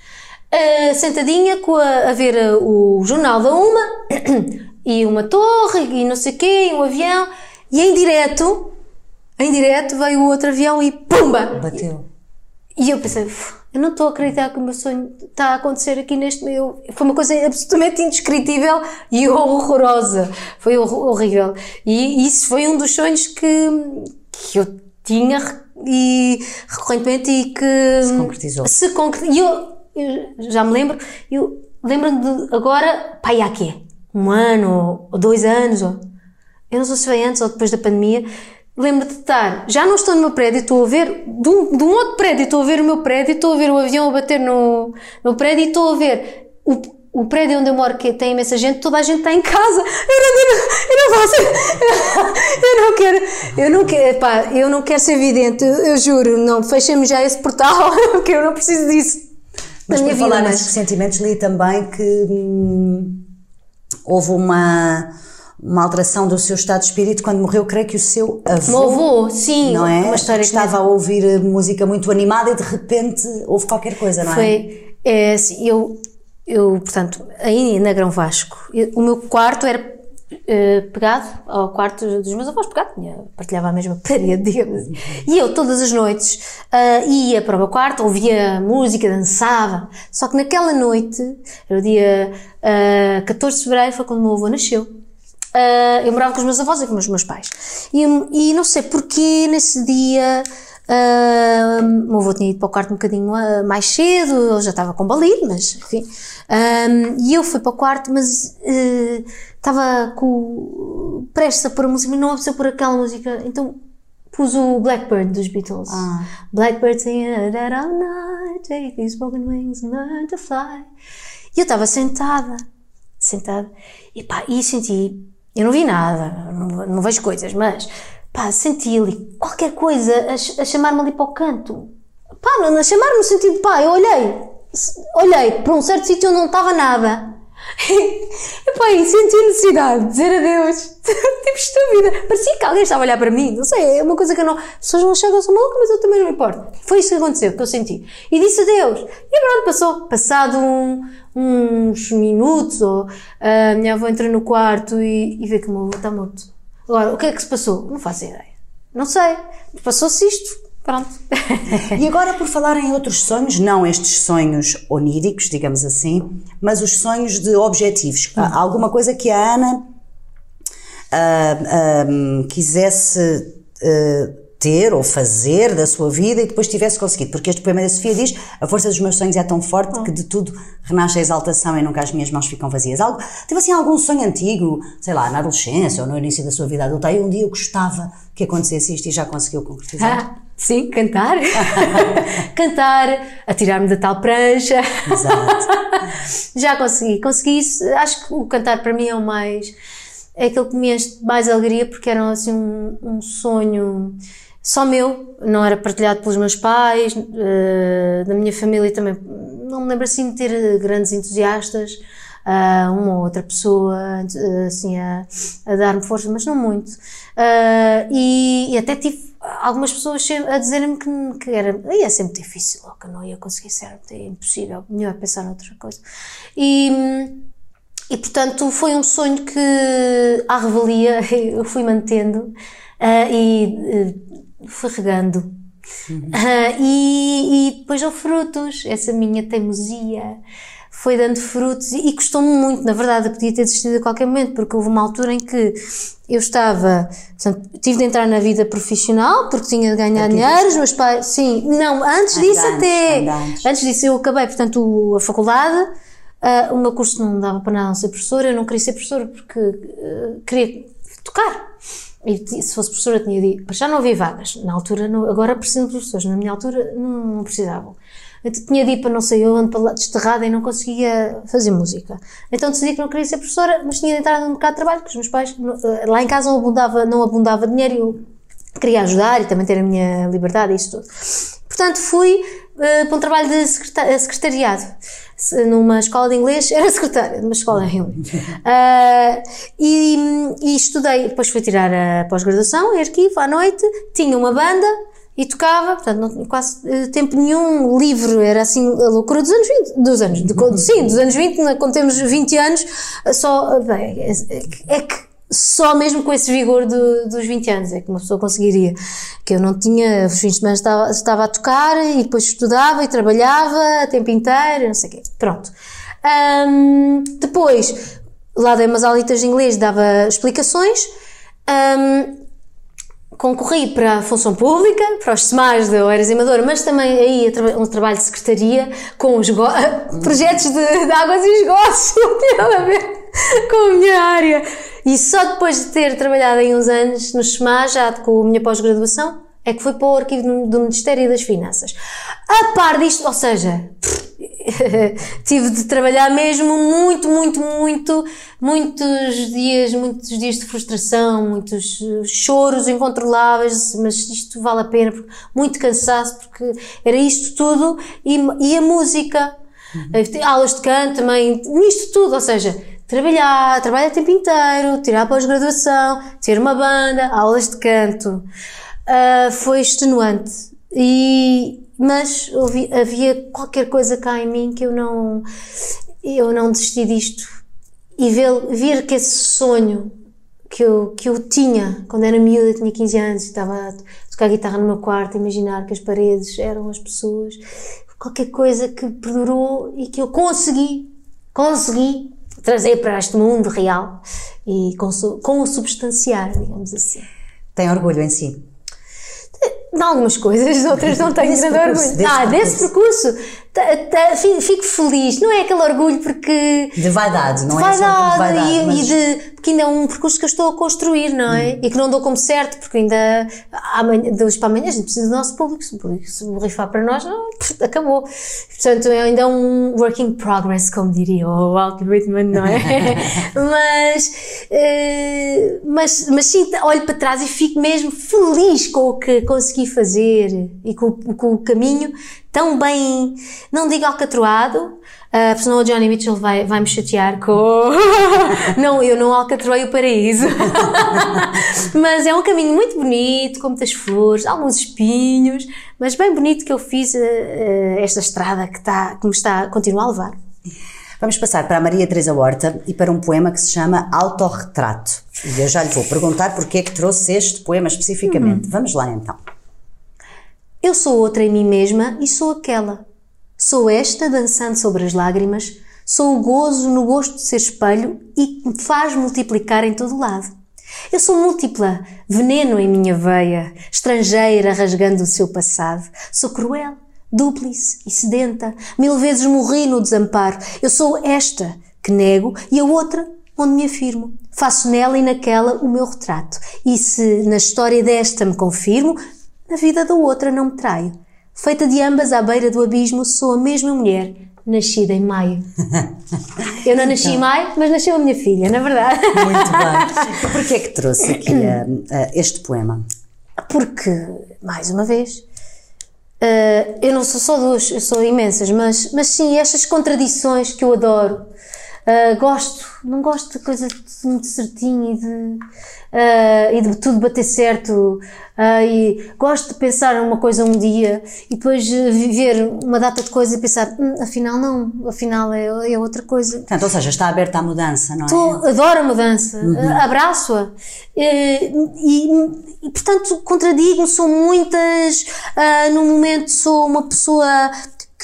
eh, sentadinha com a, a ver eh, o jornal da UMA, e uma torre, e não sei o quê, e um avião, e em direto, em direto veio o outro avião e pumba! Bateu. E eu pensei, eu não estou a acreditar que o meu sonho está a acontecer aqui neste meu. Foi uma coisa absolutamente indescritível e horrorosa. Foi horrível. E isso foi um dos sonhos que, que eu tinha e recorrentemente e que se concretizou. Se concretizou. E eu, eu, já me lembro, eu lembro-me de agora, pai, há quê? Um ano ou dois anos, ou, eu não sei se foi antes ou depois da pandemia, lembro de estar, já não estou no meu prédio, estou a ver, de um, de um outro prédio, estou a ver o meu prédio, estou a ver o avião a bater no, no prédio e estou a ver o, o prédio onde eu moro, que tem imensa gente, toda a gente está em casa. Eu não, eu não, eu não posso, eu não quero, eu não quero, pá, eu não quero ser vidente, eu, eu juro, não, fechem-me já esse portal, porque eu não preciso disso. Mas por falar mas... nesses sentimentos, li também que hum, houve uma uma alteração do seu estado de espírito quando morreu, creio que o seu avô. Meu avô, sim, não é? Uma história Estava que... a ouvir música muito animada e de repente houve qualquer coisa, não é? Foi, é assim, eu, eu, portanto, aí na Grão Vasco, eu, o meu quarto era uh, pegado ao quarto dos meus avós, pegado, partilhava a mesma parede, digamos. E eu, todas as noites, uh, ia para o meu quarto, ouvia música, dançava. Só que naquela noite, era o dia uh, eh, 14 de fevereiro, foi quando o meu avô nasceu. Uh, eu morava com os meus avós e com os meus pais. E, e não sei porquê, nesse dia, uh, meu avô tinha ido para o quarto um bocadinho uh, mais cedo, ele já estava com balir, mas enfim. E eu fui para o quarto, mas estava com prestes a pôr a música, não a pôr aquela música, então pus o Blackbird dos Beatles. Ah. Blackbird singing that all night, take these broken wings and learn to fly. E eu estava sentada, sentada, e pá, e senti eu não vi nada, não, não vejo coisas, mas pá, senti ali qualquer coisa a, a chamar-me ali para o canto. Pá, a chamar-me no sentido, pá, eu olhei, olhei para um certo sítio onde não estava nada. E pá, e senti a necessidade de dizer adeus. tipo estúpida. Parecia que alguém estava a olhar para mim. Não sei, é uma coisa que eu não. As pessoas não chegam, eu sou maluca, mas eu também não importo. Foi isso que aconteceu, que eu senti. E disse adeus. E pronto, passou. Passado um, uns minutos, ou a minha avó entra no quarto e, e vê que o meu avô está morto. Agora, o que é que se passou? Não faço ideia. Não sei. Passou-se isto. Pronto. e agora, por falar em outros sonhos, não estes sonhos oníricos, digamos assim, mas os sonhos de objetivos. Hum. Alguma coisa que a Ana uh, uh, quisesse uh, ter ou fazer da sua vida e depois tivesse conseguido. Porque este poema da Sofia diz: A força dos meus sonhos é tão forte que de tudo renasce a exaltação e nunca as minhas mãos ficam vazias. Algo, teve assim algum sonho antigo, sei lá, na adolescência ou no início da sua vida adulta, e um dia eu gostava que acontecesse isto e já conseguiu concretizar? Ah, sim, cantar. cantar, atirar-me da tal prancha. Exato. já consegui. Consegui isso. Acho que o cantar para mim é o mais. É aquilo que me enche mais alegria porque era assim um, um sonho só meu, não era partilhado pelos meus pais, uh, da minha família também. Não me lembro assim de ter grandes entusiastas, uh, uma ou outra pessoa uh, assim a, a dar-me força, mas não muito. E, e, até tive algumas pessoas a dizerem-me que, que era, ia ser difícil, ou que não ia conseguir ser, é impossível, melhor pensar noutra coisa. E, e portanto foi um sonho que, à revelia, eu fui mantendo. Uh, e foi regando. Uhum. Uh, e, e depois deu frutos, essa minha teimosia foi dando frutos e, e custou-me muito, na verdade, eu podia ter desistido a qualquer momento, porque houve uma altura em que eu estava, portanto, tive de entrar na vida profissional porque tinha de ganhar dinheiro, os meus pais, sim, não, antes disso até, antes. antes disso eu acabei, portanto, a faculdade, uh, o meu curso não dava para nada não ser professora, eu não queria ser professora porque uh, queria tocar. E se fosse professora, tinha dito. Já não havia vagas. Na altura, não, agora precisam de professores. Na minha altura, não, não precisavam. Eu tinha dito para não sei onde, para lá, desterrada e não conseguia fazer música. Então decidi que não queria ser professora, mas tinha de entrar no mercado de trabalho, porque os meus pais, eh, lá em casa não abundava, não abundava dinheiro e eu queria ajudar e também ter a minha liberdade e isso tudo. Portanto, fui uh, para um trabalho de secretariado. Numa escola de inglês, era secretária de uma escola em uh, e, e estudei, depois fui tirar a pós-graduação em arquivo à noite, tinha uma banda e tocava, portanto, não tinha quase eh, tempo nenhum. Livre, era assim a loucura dos anos 20, dos anos, de, sim, dos anos 20, né, quando temos 20 anos, só, bem, é, é que só mesmo com esse vigor do, dos 20 anos é que uma pessoa conseguiria. Que eu não tinha, os fins de semana estava, estava a tocar e depois estudava e trabalhava a tempo inteiro, não sei o quê. Pronto. Um, depois, lá dei umas aulitas de inglês, dava explicações. Um, concorri para a função pública, para os SEMARs de Oeiras Amadora, mas também aí um trabalho de secretaria com os projetos de, de, águas e esgotos, não tem nada a ver com a minha área. E só depois de ter trabalhado em uns anos no SEMAR, já com a minha pós-graduação, é que fui para o arquivo do Ministério das Finanças. A par disto, ou seja, tive de trabalhar mesmo muito, muito, muito, muitos dias, muitos dias de frustração, muitos eh, choros incontroláveis, mas isto vale a pena, porque muito cansaço, porque era isto tudo e, e a música, uhum. aulas de canto também, isto tudo, ou seja, trabalhar, trabalhar o tempo inteiro, tirar pós-graduação, ter uma banda, aulas de canto, uh, foi extenuante. E, mas havia qualquer coisa cá em mim que eu não, eu não desisti disto. E ver, ver que esse sonho que eu, que eu tinha quando era miúda, tinha 15 anos estava a tocar guitarra no meu quarto, imaginar que as paredes eram as pessoas, qualquer coisa que perdurou e que eu consegui, consegui trazer para este mundo real e consubstanciar, digamos assim. Tem orgulho em si? Em algumas coisas, outras não tenho grande orgulho. Desse ah, desse percurso, fico feliz. Não é aquele orgulho porque. De vaidade, não de é? Vaidade, de vaidade e, mas... e de. Porque ainda é um percurso que eu estou a construir, não é? Hum. E que não dou como certo, porque ainda. Amanhã, de hoje para amanhã a gente precisa do nosso público. Se o público se borrifar para nós, não, acabou. Portanto, é ainda um work in progress, como diria o Walt Whitman, não é? mas, uh, mas. Mas sim, olho para trás e fico mesmo feliz com o que consegui fazer e com, com o caminho tão bem, não digo alcatroado, uh, porque senão o Johnny Mitchell vai, vai me chatear com. não, eu não alcatroei o paraíso. mas é um caminho muito bonito, com muitas flores, alguns espinhos, mas bem bonito que eu fiz uh, esta estrada que, está, que me está, continua a levar. Vamos passar para a Maria Teresa Horta e para um poema que se chama Autorretrato. E eu já lhe vou perguntar porque é que trouxe este poema especificamente. Hum. Vamos lá então. Eu sou outra em mim mesma e sou aquela. Sou esta dançando sobre as lágrimas, sou o gozo no gosto de ser espelho e me faz multiplicar em todo lado. Eu sou múltipla, veneno em minha veia, estrangeira rasgando o seu passado. Sou cruel, dúplice e sedenta, mil vezes morri no desamparo. Eu sou esta que nego e a outra onde me afirmo. Faço nela e naquela o meu retrato. E se na história desta me confirmo, na vida da outra não me traio. Feita de ambas à beira do abismo, sou a mesma mulher, nascida em maio. Eu não nasci então. em maio, mas nasceu a minha filha, na verdade. Muito bem. E porquê é que trouxe aqui uh, uh, este poema? Porque, mais uma vez, uh, eu não sou só duas, eu sou imensas, mas, mas sim, estas contradições que eu adoro. Gosto, não gosto de coisa muito certinha e de uh, e de tudo bater certo. Uh, e gosto de pensar uma coisa um dia e depois viver uma data de coisa e pensar, hm, afinal não, afinal é, é, outra coisa. Portanto, ou seja, está aberta à mudança, não é? adoro a mudança, uhum. abraço-a. E, e, e, portanto, contradigo, sou muitas, uh, no momento sou uma pessoa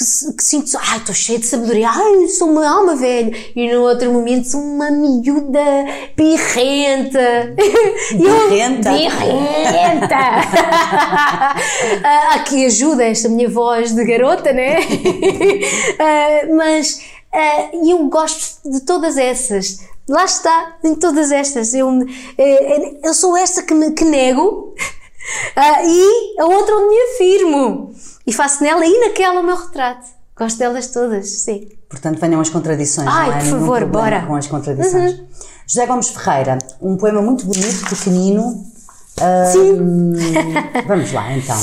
que, que sinto, ai, estou cheia de sabedoria, ai, sou uma alma velha, e no outro momento sou uma miúda birrenta. Birrenta? birrenta! Aqui ajuda esta minha voz de garota, né? uh, mas eu gosto de todas essas. Lá está, em todas estas. Eu, uh, eu sou esta que, me, que nego e a outra onde me afirmo e faço nela e naquela o meu retrato. Gosto delas todas, sim. Portanto, venham as contradições, Ai, não é? por favor, bora. Com as contradições. Uhum. José Gomes Ferreira, um poema muito bonito, pequenino. Sim. vamos lá, então.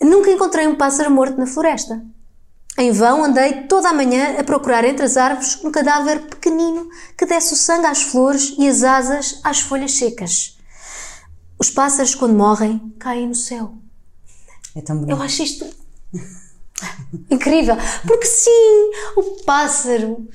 Nunca encontrei um pássaro morto na floresta. Em vão andei toda a manhã a procurar entre as árvores um cadáver pequenino que desse o sangue às flores e as asas às folhas secas. Os pássaros, quando morrem, caem no céu. É tão bonito. Eu acho isto incrível. Porque sim, o pássaro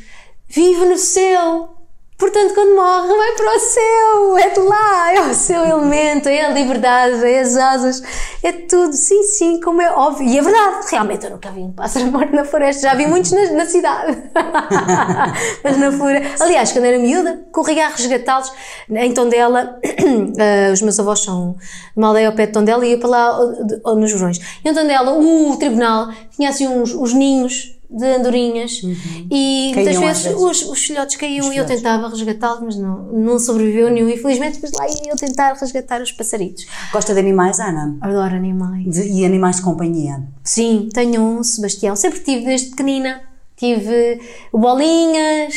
vive no céu. Portanto, quando morre, vai para o céu, é de lá, é o seu elemento, é a liberdade, é as asas, é tudo, sim, sim, como é óbvio. E é verdade, realmente eu nunca vi um pássaro morto na floresta, já vi muitos na, na cidade, mas na floresta. Aliás, quando era miúda, corria a resgatá-los em Tondela, uh, os meus avós são uma aldeia ao pé de Tondela e ia para lá ou, nos verões. Em Tondela, o tribunal tinha assim uns, uns ninhos de andorinhas uhum. e muitas vezes, vezes, Os, os filhotes caíam os e eu tentava resgatá-los, mas não, não sobreviveu nenhum, infelizmente, mas lá ia eu tentar resgatar os passaritos. Gosta de animais, Ana? Adoro animais. De, e animais de companhia? Sim, tenho um Sebastião, sempre tive desde pequenina. Tive bolinhas,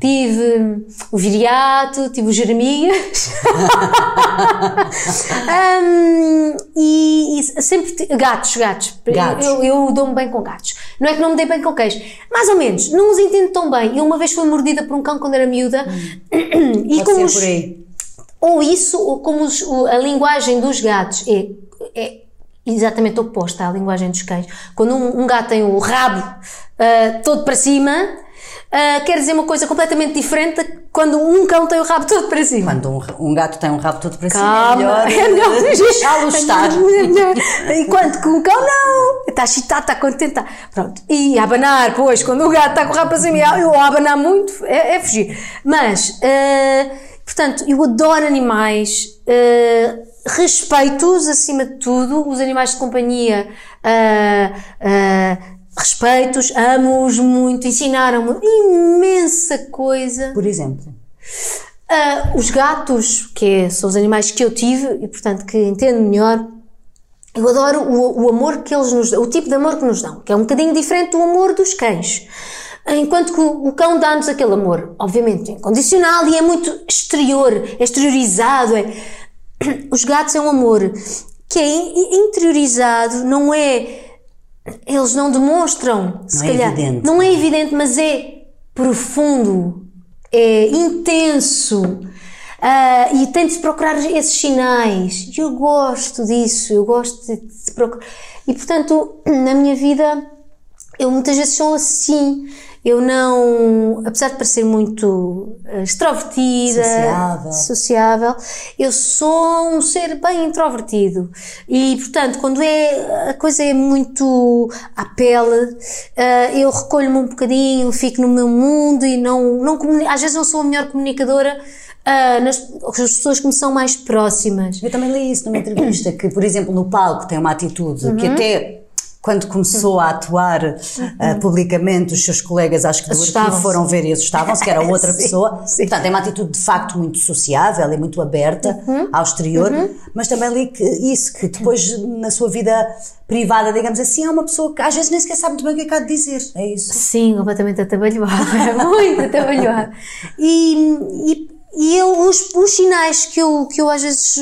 tive o viriato, tive o Jeremias um, e, e, sempre gatos, gatos. gatos. Eu, eu dou-me bem com gatos. Não é que não me dei bem com cães, mais ou menos, não os entendo tão bem. Eu uma vez fui mordida por um cão quando era miúda hum. e Pode como os, ou isso ou como os, a linguagem dos gatos é, é exatamente oposta à linguagem dos cães. Quando um, um gato tem o rabo uh, todo para cima uh, quer dizer uma coisa completamente diferente quando um cão tem o rabo todo para cima. Quando um, um gato tem um rabo todo para Calma, cima, é melhor, é melhor deixá-lo estar. Enquanto que um cão não, está excitado, está contente, está. Pronto. E abanar, pois, quando o gato está com o rabo para cima, eu abanar muito, é, é fugir. Mas, uh, portanto, eu adoro animais. Uh, respeito-os acima de tudo, os animais de companhia uh, uh, respeitos, amo-os muito, ensinaram-me imensa coisa. Por exemplo? Uh, os gatos, que é, são os animais que eu tive e, portanto, que entendo melhor. Eu adoro o, o amor que eles nos dão, o tipo de amor que nos dão, que é um bocadinho diferente do amor dos cães. Enquanto que o, o cão dá-nos aquele amor, obviamente, incondicional e é muito exterior, é exteriorizado. É... Os gatos é um amor que é interiorizado, não é eles não demonstram, se não é calhar. É evidente. Não é evidente, mas é profundo, é intenso. Uh, e tem de se procurar esses sinais. Eu gosto disso, eu gosto de, de procurar. E portanto, na minha vida, eu muitas vezes sou assim. Eu não, apesar de parecer muito eh, extrovertida, sociável. sociável, eu sou um ser bem introvertido. E, portanto, quando é, a coisa é muito à pele, uh, eu recolho-me um bocadinho, fico no meu mundo e não, não às vezes não sou a melhor comunicadora, Uh, nas, as pessoas que me são mais próximas. Eu também li isso numa entrevista, que, por exemplo, no palco tem uma atitude uhum. que até quando começou a atuar uh, publicamente, os seus colegas, acho que do arquivo foram ver e assustavam-se, que era outra sim, pessoa. Sim. Portanto, é uma atitude de facto muito sociável e muito aberta uhum. ao exterior, uhum. mas também li que isso, que depois na sua vida privada, digamos assim, é uma pessoa que às vezes nem sequer sabe muito bem o que é que há de dizer. É isso. Sim, completamente atabalhoada, muito atabalhoada. E, e, e eu, os, os sinais que eu, que eu às vezes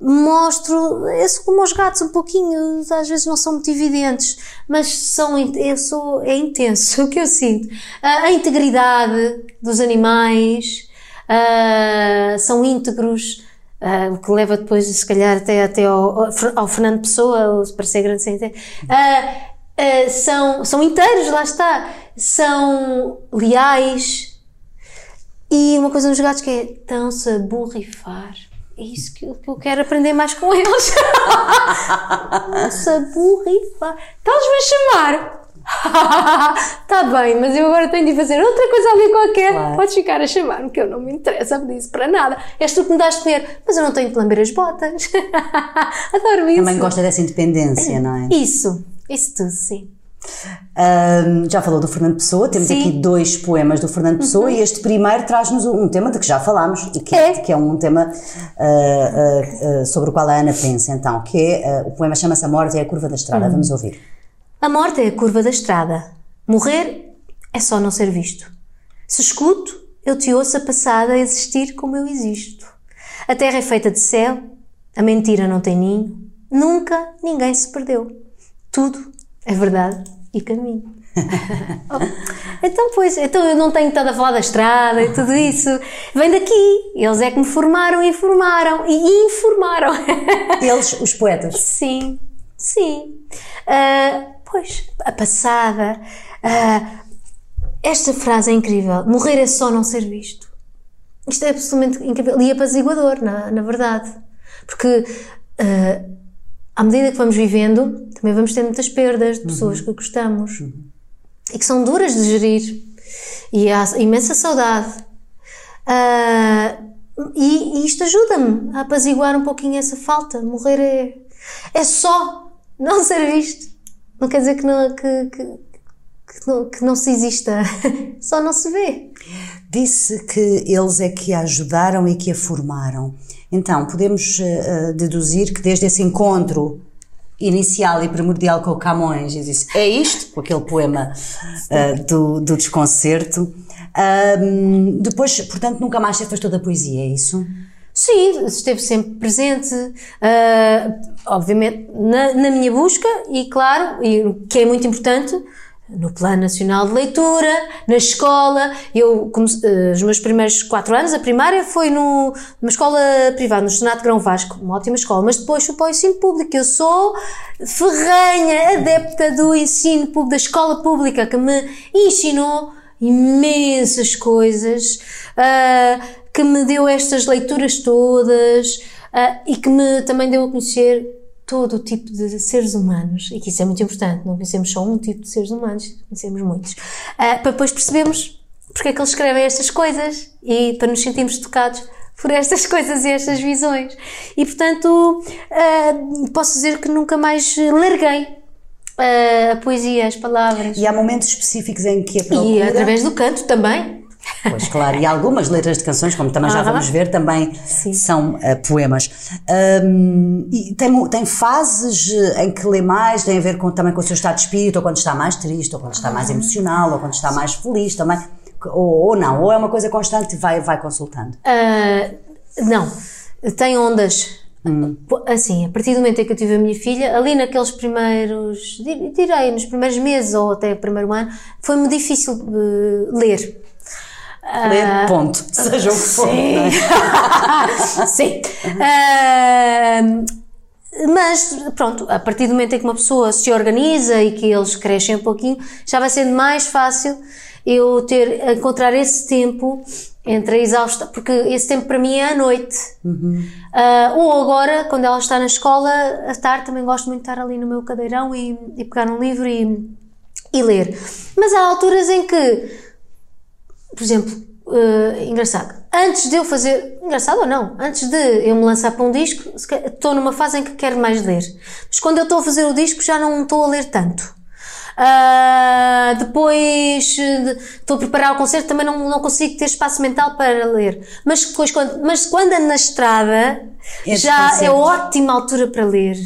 mostro, é como os gatos um pouquinho, às vezes não são muito evidentes, mas são, eu sou, é intenso o que eu sinto. A integridade dos animais, uh, são íntegros, uh, o que leva depois, se calhar, até, até ao, ao Fernando Pessoa, para ser grande sem uh, são, são inteiros, lá está, são leais, e uma coisa nos gatos que é, estão-se a borrifar é isso que eu, que eu quero aprender mais com eles. Burrifa. Estás-me a chamar? Está bem, mas eu agora tenho de fazer outra coisa ali qualquer. Claro. Podes ficar a chamar-me, que eu não me interessa disso para nada. És tu que me dás comer, mas eu não tenho de lamber as botas. Adoro isso. Também gosta dessa independência, não é? Isso, isso tudo, sim. Um, já falou do Fernando Pessoa, temos Sim. aqui dois poemas do Fernando Pessoa uhum. e este primeiro traz-nos um tema de que já falámos e que é, que é um tema uh, uh, uh, sobre o qual a Ana pensa, então, que é o poema chama-se A Morte é a Curva da Estrada. Uhum. Vamos ouvir. A morte é a curva da estrada. Morrer é só não ser visto. Se escuto, eu te ouço a passada a existir como eu existo. A terra é feita de céu, a mentira não tem ninho, nunca ninguém se perdeu. Tudo é verdade e caminho. então, pois, então eu não tenho estado a falar da estrada e tudo isso. Vem daqui. Eles é que me formaram e informaram. E informaram. Eles, os poetas? Sim. Sim. Uh, pois, a passada. Uh, esta frase é incrível. Morrer é só não ser visto. Isto é absolutamente incrível e apaziguador, na, na verdade. Porque uh, à medida que vamos vivendo, também vamos ter muitas perdas de pessoas uhum. que gostamos uhum. e que são duras de gerir. E há imensa saudade. Uh, e, e, isto ajuda-me a apaziguar um pouquinho essa falta. Morrer é, é só não ser visto. Não quer dizer que não, que, que, que não, que não se exista, só não se vê. Disse que eles é que a ajudaram e que a formaram. Então, podemos uh, deduzir que desde esse encontro inicial e primordial com o Camões, e disse, é isto, com aquele poema uh, do, do desconcerto, um, depois, portanto, nunca mais se afastou da poesia, é isso? Sim, esteve sempre presente, uh, obviamente, na, na, minha busca e, claro, e, que é muito importante, no Plano Nacional de Leitura, na escola. Eu, uh, os meus primeiros quatro anos, a primária foi no, numa escola privada, no Senato Grão Vasco, uma ótima escola, mas depois fui para o ensino público. Eu sou ferranha, adepta do ensino público, da escola pública, que me ensinou imensas coisas. Uh, que me deu estas leituras todas uh, e que me também deu a conhecer todo o tipo de seres humanos, e que isso é muito importante, não conhecemos só um tipo de seres humanos, conhecemos muitos, uh, para depois percebermos porque é que eles escrevem estas coisas e para nos sentirmos tocados por estas coisas e estas visões. E portanto, uh, posso dizer que nunca mais larguei uh, a poesia, as palavras. E há momentos específicos em que a procura... E através do canto também. Pois claro, e algumas letras de canções, como também já vamos ver, também Sim. são uh, poemas. Um, e tem, tem fases eh, em que lê mais, tem a ver com, também com o seu estado de espírito, ou quando está mais triste, ou quando está mais emocional, ou quando está mais feliz também. Ou, ou não, ou é uma coisa constante e vai, vai consultando? Uh, não, tem ondas. Hum. Assim, a partir do momento em que eu tive a minha filha, ali naqueles primeiros, direi, nos primeiros meses ou até o primeiro ano, foi-me difícil uh, ler Ler, uh, ponto. Seja o que for. Sim. É? sim. Uh, mas pronto, a partir do momento em que uma pessoa se organiza e que eles crescem um pouquinho, já vai sendo mais fácil eu ter, encontrar esse tempo entre a exausta, porque esse tempo para mim é à noite. Uhum. Uh, ou agora, quando ela está na escola, à tarde também gosto muito de estar ali no meu cadeirão e, e pegar um livro e, e ler. Mas há alturas em que por exemplo, uh, engraçado, antes de eu fazer, engraçado ou não, antes de eu me lançar para um disco, estou numa fase em que quero mais ler. Mas quando eu estou a fazer o disco já não estou a ler tanto. Uh, depois estou a preparar o concerto, também não, não consigo ter espaço mental para ler. Mas depois, quando, mas quando ando na estrada, é já é ótima altura para ler.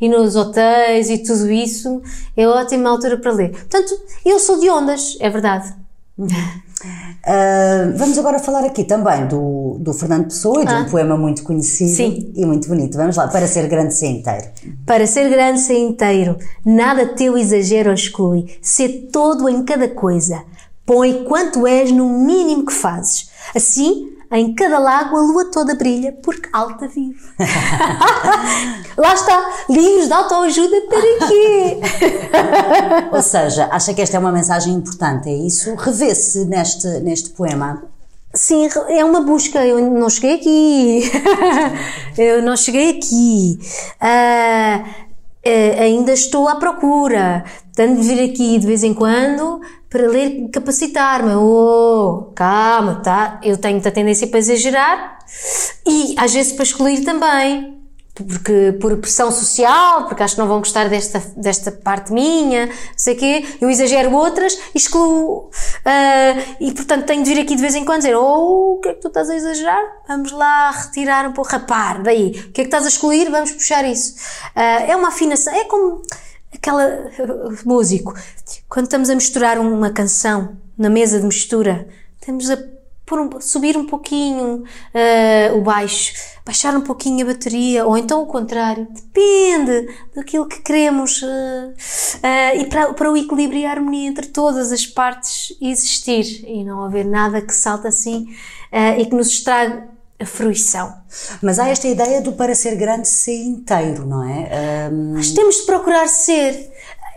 E nos hotéis e tudo isso, é ótima altura para ler. Portanto, eu sou de ondas, é verdade. Uh, vamos agora falar aqui também do, do Fernando Pessoa e de ah. um poema muito conhecido Sim. e muito bonito. Vamos lá, para ser grande ser inteiro. Para ser grande ser inteiro, nada teu exagero exclui, ser todo em cada coisa. Põe quanto és no mínimo que fazes. Assim, em cada lago a lua toda brilha, porque alta vive. Lá está, livros de autoajuda para quê? Ou seja, acha que esta é uma mensagem importante, é isso? Revê-se neste, neste poema. Sim, é uma busca. Eu não cheguei aqui. eu não cheguei aqui. Uh, uh, ainda estou à procura. Tenho de vir aqui de vez em quando para ler, capacitar-me. Oh, calma, tá? Eu tenho muita tendência para exagerar e às vezes para excluir também. Porque, por pressão social, porque acho que não vão gostar desta, desta parte minha, não sei o quê, eu exagero outras excluo. Uh, e portanto tenho de vir aqui de vez em quando dizer: Oh, o que é que tu estás a exagerar? Vamos lá retirar um pouco, rapar, daí. O que é que estás a excluir? Vamos puxar isso. Uh, é uma afinação, é como aquela músico, quando estamos a misturar uma canção na mesa de mistura, temos a um, subir um pouquinho uh, o baixo, baixar um pouquinho a bateria, ou então o contrário, depende daquilo que queremos uh, uh, e para, para o equilíbrio e a harmonia entre todas as partes existir e não haver nada que salte assim e que nos estrague a fruição. Mas há esta ideia do para ser grande ser inteiro, não é? Um... Mas temos de procurar ser.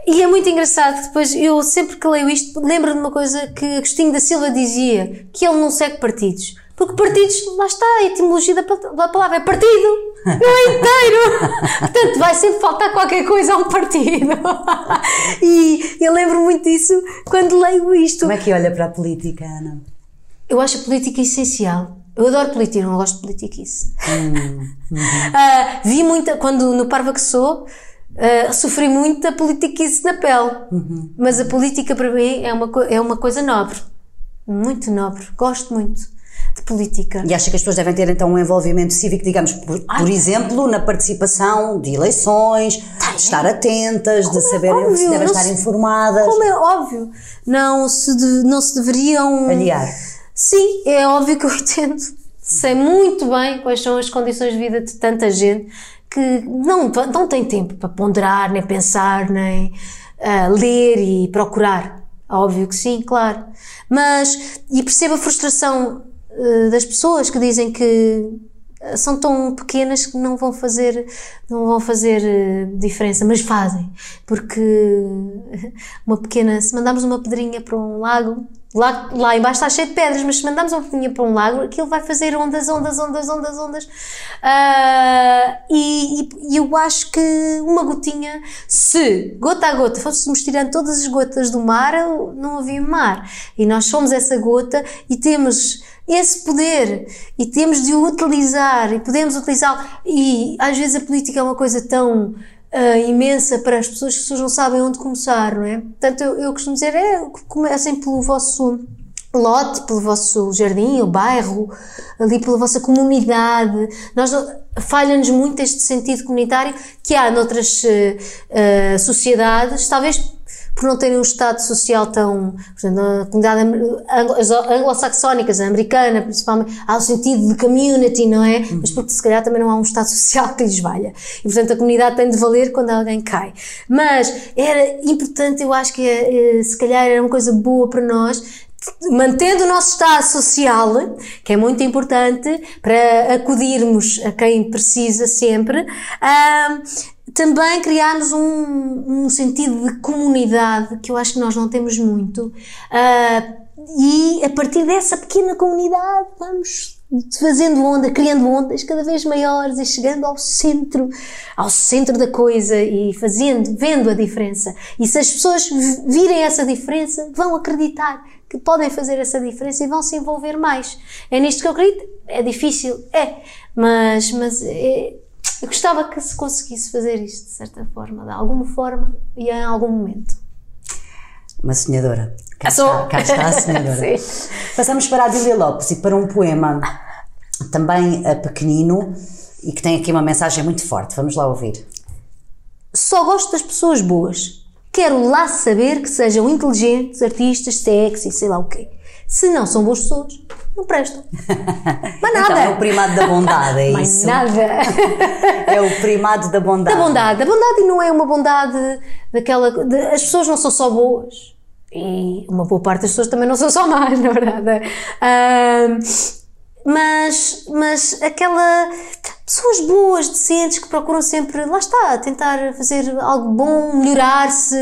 E é muito engraçado que depois eu sempre que leio isto lembro de uma coisa que Agostinho da Silva dizia, que ele não segue partidos. Porque partidos, lá está, a etimologia da, da palavra é partido, não é inteiro. Portanto, vai sempre faltar qualquer coisa a um partido. e eu lembro muito disso quando leio isto. Como é que olha para a política, Ana? Eu acho a política essencial. Eu adoro política, não gosto de politiquice. Hum, uhum. uh, vi muita, quando no Parva que sou, uh, sofri muita politiquice na pele. Uhum. Mas a política para mim é uma, é uma coisa nobre. Muito nobre. Gosto muito de política. E acha que as pessoas devem ter então um envolvimento cívico, digamos, por, por exemplo, na participação de eleições, tá, de estar atentas, como de é saber se devem estar se, informadas? Como é óbvio, não se, de, não se deveriam. Aliar. Sim, é óbvio que eu entendo. Sei muito bem quais são as condições de vida de tanta gente que não, não tem tempo para ponderar, nem pensar, nem uh, ler e procurar. Óbvio que sim, claro. Mas, e percebo a frustração uh, das pessoas que dizem que são tão pequenas que não vão fazer não vão fazer uh, diferença, mas fazem, porque uma pequena, se mandarmos uma pedrinha para um lago, lá, lá embaixo está cheio de pedras, mas se mandarmos uma pedrinha para um lago, aquilo vai fazer ondas, ondas, ondas, ondas, ondas. Uh, e, e, eu acho que uma gotinha, se gota a gota fôssemos tirando todas as gotas do mar, não havia mar. E nós somos essa gota e temos esse poder e temos de o utilizar e podemos utilizá-lo. E às vezes a política é uma coisa tão uh, imensa para as pessoas que as pessoas não sabem onde começar, não é? Portanto, eu, eu costumo dizer: é, comecem pelo vosso lote, pelo vosso jardim, o bairro, ali pela vossa comunidade. Nós falha-nos muito este sentido comunitário que há noutras uh, sociedades, talvez por não terem um Estado social tão. Por exemplo, na comunidade anglo-saxónica, americana, principalmente, há o sentido de community, não é? Uhum. Mas porque se calhar também não há um Estado social que lhes valha. E portanto a comunidade tem de valer quando alguém cai. Mas era importante, eu acho que eh, se calhar era uma coisa boa para nós mantendo o nosso estado social, que é muito importante para acudirmos a quem precisa sempre, também criarmos um, um, sentido de comunidade que eu acho que nós não temos muito. Uh, e a partir dessa pequena comunidade vamos fazendo onda, criando ondas cada vez maiores e chegando ao centro, ao centro da coisa e fazendo, vendo a diferença. E se as pessoas virem essa diferença, vão acreditar que podem fazer essa diferença e vão se envolver mais. É nisto que eu acredito. É difícil, é, mas, mas é, eu gostava que se conseguisse fazer isto de certa forma, de alguma forma e em algum momento. Uma sonhadora. Cá, está, cá está a sonhadora. Passamos para a Adília Lopes e para um poema também uh, pequenino e que tem aqui uma mensagem muito forte. Vamos lá ouvir. Só gosto das pessoas boas. Quero lá saber que sejam inteligentes, artistas, sexy, sei lá o quê. Se não são boas pessoas, não prestam. Mas nada. Então é o primado da bondade, é Mas isso? nada. É o primado da bondade. Da bondade. A bondade não é uma bondade daquela. De, as pessoas não são só boas. E uma boa parte das pessoas também não são só más, na verdade. mas, mas aquela. Pessoas boas, decentes, que procuram sempre, lá está, tentar fazer algo bom, melhorar-se,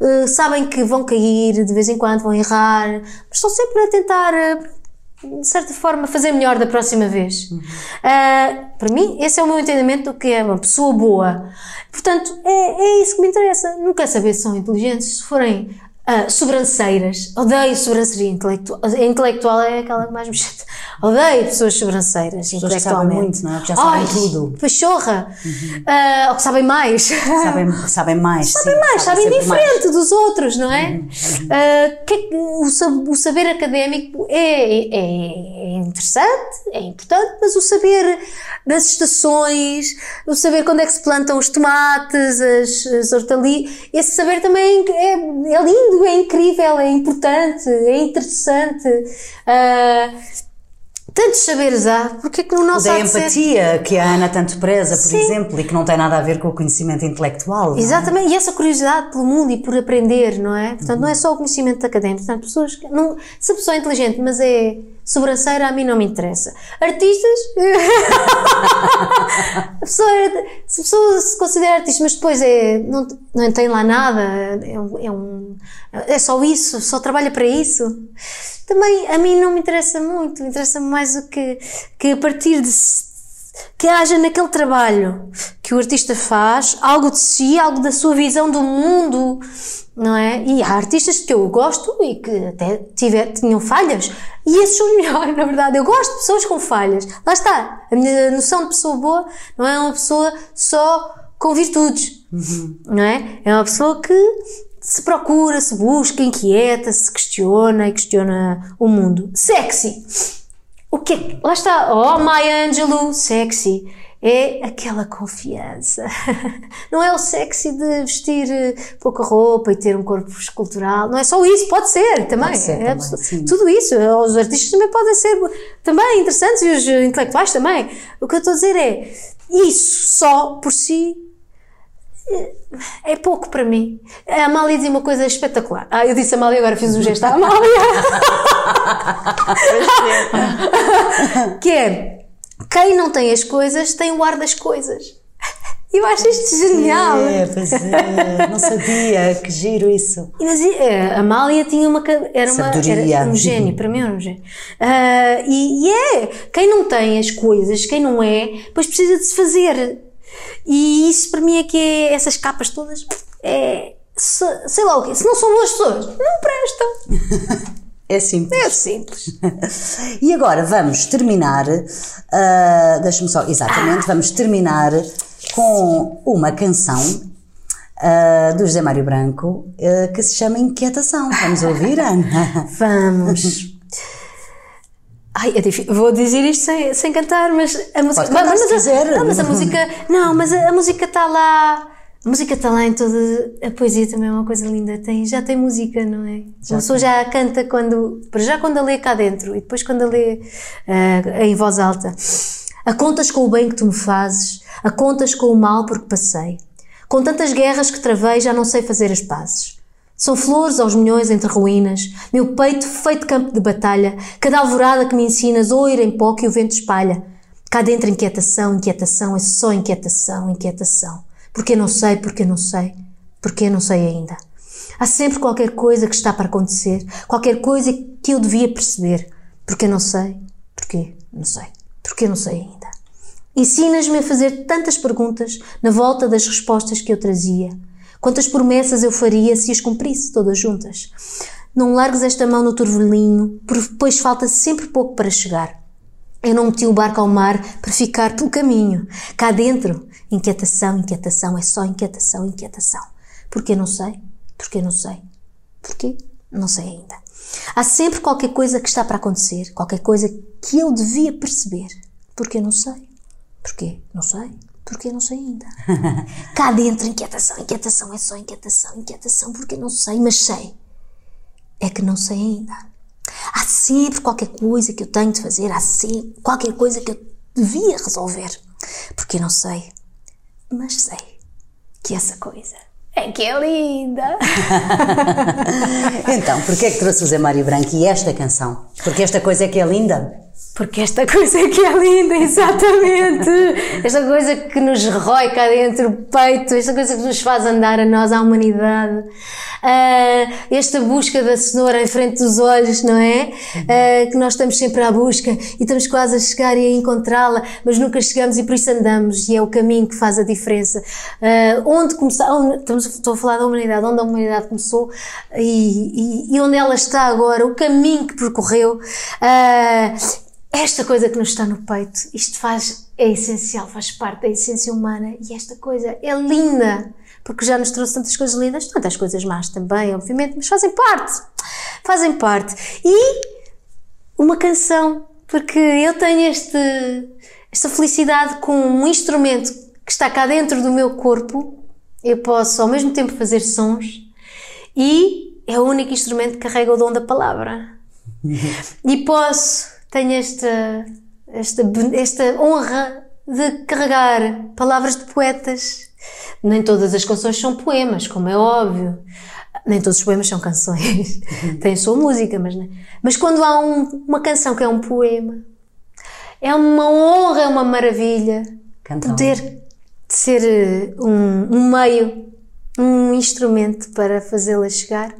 uh, sabem que vão cair de vez em quando, vão errar, mas estão sempre a tentar de certa forma, fazer melhor da próxima vez. Uhum. Uh, para mim, esse é o meu entendimento do que é uma pessoa boa. Portanto, é, é isso que me interessa. Não quero saber se são inteligentes, se forem Uh, sobranceiras. Odeio sobranceria intelectual. A intelectual é aquela que mais me chata. Odeio pessoas sobranceiras pessoas intelectualmente. Que sabem muito, não é? Porque já sabem Ai, tudo. Pachorra. Uhum. Uh, ou que sabem mais. Sabem, sabem mais. Sabem sim, mais, sabem, sabem diferente mais. dos outros, não é? Uhum. Uh, que, o, o, saber académico é, é, é, interessante, é importante, mas o saber das estações, o saber quando é que se plantam os tomates, as, as hortaliças, esse saber também é, é lindo é incrível, é importante, é interessante. Uh, tantos saberes há, porque é que no nosso da de ser- empatia, que a Ana tanto preza, por Sim. exemplo, e que não tem nada a ver com o conhecimento intelectual. é? Exatamente, e essa curiosidade pelo mundo e por aprender, não é? Portanto, não é só o conhecimento académico. Portanto, pessoas que não, se a pessoa é inteligente, mas é sobranceira, a mim não me interessa. Artistas. a pessoa, é- se a pessoa se considera artista, mas depois é, não, não tem lá nada, é, é, um- é só isso, só trabalha para isso. Também a mim não me interessa muito, interessa-me mais o que, que a partir de que haja naquele trabalho que o artista faz algo de si, algo da sua visão do mundo, não é? E há artistas que eu gosto e que até tiver, tinham falhas, e esses são melhores, na verdade. Eu gosto de pessoas com falhas. Lá está, a minha noção de pessoa boa não é uma pessoa só com virtudes, não é? É uma pessoa que se procura, se busca, inquieta, se questiona e questiona o mundo. Sexy! O que é. Lá está, oh Maya Angelou, sexy. É aquela confiança. Não é o sexy de vestir eh, pouca roupa e ter um corpo escultural. Não é só isso, pode ser também. Pode ser É também. Tudo isso. Os artistas também podem ser também interessantes e os eh, intelectuais também. O que eu estou a dizer é. Isso só por si é pouco para mim. A Amália dizia uma coisa espetacular. Ah, eu disse Amália, agora fiz um gesto à Amália. que é, quem não tem as coisas tem o ar das coisas. Eu acho isto genial. É, pois é, não sabia, que giro isso. Mas é, a Amália tinha uma. Era, uma, Sabedoria. era um gênio, para mim era um gênio. Ah, e, e é, quem não tem as coisas, quem não é, depois precisa de se fazer. E isso para mim é que é essas capas todas. É, se- sei lá o quê, se não são boas pessoas, não prestam. É simples. É simples. E agora vamos terminar, ah, deixa-me só, exatamente, vamos terminar com uma canção ah, do José Mário Branco ah, que se chama Inquietação. Vamos ouvir, Ana? Vamos. Ai, é difícil. Vou dizer isto sem, sem cantar, mas a música. Cantar mas, se a-. Não, mas a música. Não, mas a, a música está lá. A música está lá em toda. A poesia também é uma coisa linda. Tem, já tem música, não é? a pessoa já canta quando. Para já quando a lê cá dentro e depois quando a lê ah, em voz alta. A contas com o bem que tu me fazes, a contas com o mal porque passei. Com tantas guerras que travei, já não sei fazer as pazes. São flores aos milhões entre ruínas, meu peito feito campo de batalha, cada alvorada que me ensinas, oiro em pó que o vento espalha. Cá dentro inquietação, inquietação, é só inquietação, inquietação. Porque não sei, porque não sei, porque não sei ainda. Há sempre qualquer coisa que está para acontecer, qualquer coisa que eu devia perceber. Porque não sei, porque não sei, porque não sei ainda. Ensinas-me a fazer tantas perguntas na volta das respostas que eu trazia. Quantas promessas eu faria se as cumprisse todas juntas? Não largues esta mão no turvelinho, porque depois falta sempre pouco para chegar. Eu não meti o barco ao mar para ficar pelo caminho. Cá dentro, inquietação, inquietação, é só inquietação, inquietação. Porquê não sei? Porquê não sei? Porquê? Não sei ainda. Há sempre qualquer coisa que está para acontecer, qualquer coisa que eu devia perceber. Porquê não sei? Porquê? Não sei. Porquê não sei ainda. Cá dentro, inquietação, inquietação, é só inquietação, inquietação, porque não sei, mas sei. É que não sei ainda. Há sempre qualquer coisa que eu tenho de fazer, há sempre qualquer coisa que eu devia resolver. Porque não sei, mas sei que essa coisa é que é linda. Então, porquê é que trouxe o José Mário Branco e esta canção? Porque esta coisa é que é linda? Porque esta coisa que é linda, exatamente. Esta coisa que nos rói cá dentro o peito, esta coisa que nos faz andar a nós, à humanidade. Ah, esta busca da cenoura em frente dos olhos, não é? Ah, que nós estamos sempre à busca e estamos quase a chegar e a encontrá-la, mas nunca chegamos e por isso andamos e é o caminho que faz a diferença. Ah, onde começar, estamos, estou a falar da humanidade, onde a humanidade começou e, e- e onde ela está agora, o caminho que percorreu. Esta coisa que nos está no peito, isto faz, é essencial, faz parte da essência humana e esta coisa é linda, porque já nos trouxe tantas coisas lindas, tantas coisas más também, obviamente, mas fazem parte, fazem parte. E uma canção, porque eu tenho este, esta felicidade com um instrumento que está cá dentro do meu corpo, eu posso ao mesmo tempo fazer sons e é o único instrumento que carrega o dom da palavra. E posso tenho esta, esta, esta honra de carregar palavras de poetas. Nem todas as canções são poemas, como é óbvio. Nem todos os poemas são canções. Tem a sua música, mas não. Mas quando há um, uma canção que é um poema, é uma honra, é uma maravilha Cantar. poder ser eh, um, um meio, um instrumento para fazê-la chegar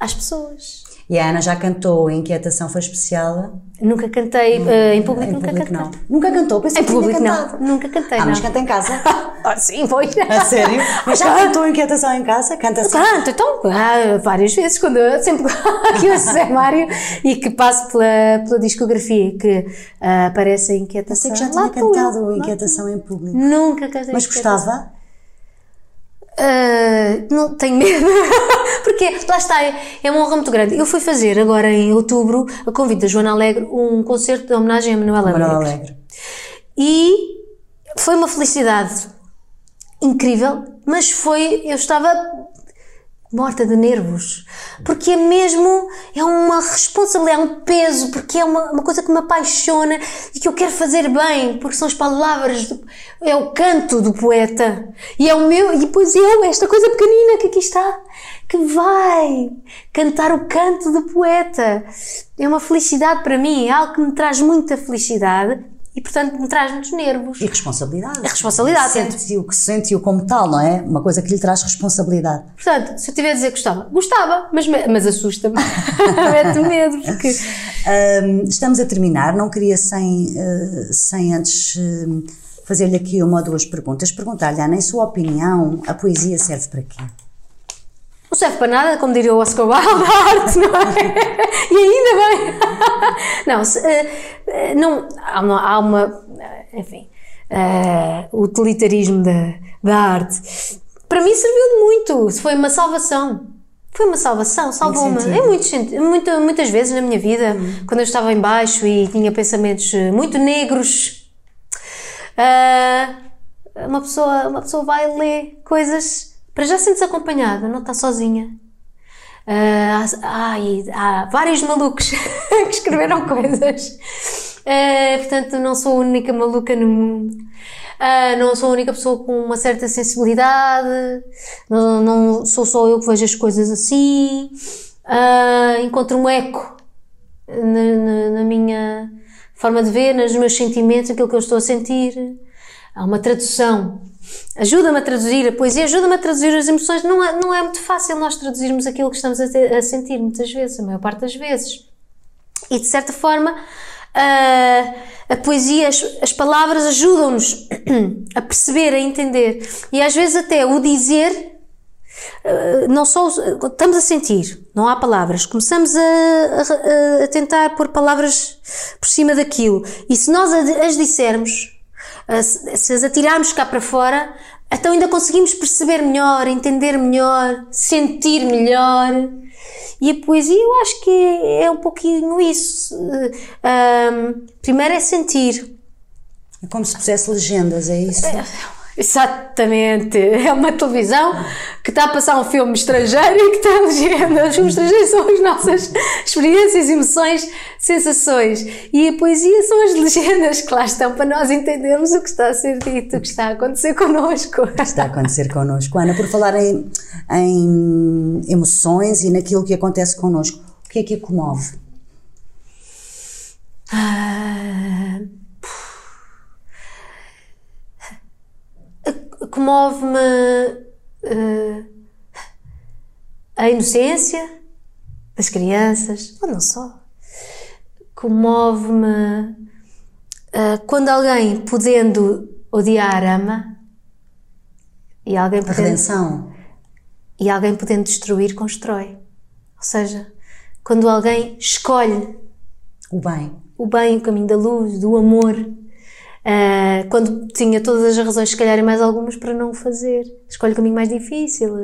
às pessoas. E a Ana já cantou Inquietação Foi Especial? Nunca cantei uh, em público, em nunca público cantei. não. Nunca cantou? Pensei Em que público cantado. não, nunca cantei. Ah, mas não. canta em casa. Ah, sim, foi. A sério? Mas já cantou Inquietação em casa? Canta assim? Canto, então, ah, várias vezes, quando eu sempre que eu José Mário e que passo pela, pela discografia que ah, aparece a Eu inquietação. sei que já Lá tinha eu, cantado lá Inquietação em público. Nunca cantei. Mas gostava? Ah, não tenho medo, porque lá está, é, é uma honra muito grande. Eu fui fazer agora em outubro, a convite da Joana Alegre, um concerto de homenagem a Manuel Alegre. Manuel Alegre. E foi uma felicidade incrível, mas foi, eu estava morta de nervos, porque é mesmo, é uma responsabilidade, é um peso, porque é uma, uma coisa que me apaixona e que eu quero fazer bem, porque são as palavras, do, é o canto do poeta, e é o meu, e depois eu, esta coisa pequenina que aqui está, que vai cantar o canto do poeta. É uma felicidade para mim, é algo que me traz muita felicidade e, portanto, me traz muitos nervos. E responsabilidade. A responsabilidade, Sente-o sente como tal, não é? Uma coisa que lhe traz responsabilidade. Portanto, se eu tiver a dizer que gostava, gostava, mas, mas assusta-me. Mete medo, porque. Ahm, estamos a terminar, não queria sem, eh, sem antes eh, fazer-lhe aqui uma ou duas perguntas. Perguntar-lhe, Ana, em sua opinião, a poesia serve para quê? Não serve para nada, como diria o Oscar Wilde, a arte, não é? E ainda bem! Não, se, eh, eh, não há uma, há uma eh, enfim, o utilitarismo da, da arte. Para mim serviu de muito, foi uma salvação. Foi uma salvação, salvou-me. sentido? Em muitos senti- muito, muitas vezes na minha vida, quando eu estava em baixo e tinha pensamentos muito negros, ah, uma, pessoa, uma pessoa vai ler coisas para já sentes acompanhada, não está sozinha. Ah, há, ai, há vários malucos que escreveram coisas. Ah, portanto, não sou a única maluca no mundo. Ah, não sou a única pessoa com uma certa sensibilidade. Não, não sou só eu que vejo as coisas assim. Encontro um eco na, na- na minha forma de ver, nos meus sentimentos, aquilo que eu estou a sentir. Há uma tradução. Ajuda-me a traduzir, a poesia ajuda-me a traduzir as emoções. Não é, não é muito fácil nós traduzirmos aquilo que estamos a, ter- a sentir, muitas vezes, a maior parte das vezes. E de certa forma, a, a poesia, as, as palavras ajudam-nos a perceber, a entender. E às vezes até o dizer Uh, não só os- estamos a sentir, não há palavras, começamos a, a- a tentar pôr palavras por cima daquilo e se nós as dissermos, se se as atirarmos cá para fora, então ainda conseguimos perceber melhor, entender melhor, sentir melhor. E a poesia eu acho que é, é um pouquinho isso. Um, primeiro é sentir, É como se pusesse legendas, é isso? Exatamente, é uma televisão que está a passar um filme estrangeiro e que está a legenda. Os filmes estrangeiros são as nossas experiências, emoções, sensações. E a poesia são as legendas que lá estão para nós entendermos o que está a ser dito, o que está a acontecer connosco. está a acontecer connosco. Ana, por falar em, em emoções e naquilo que acontece connosco, o que é que a comove? Ah, Comove-me eh, a inocência das crianças, ou não só. Comove-me eh, quando alguém, podendo odiar, ama, e alguém A podendo redenção? e alguém podendo destruir, constrói. Ou seja, quando alguém escolhe O bem? o bem, o caminho da luz, do amor, ah, quando tinha todas as razões, se calhar e mais algumas, para não o fazer. Escolhe o caminho mais difícil,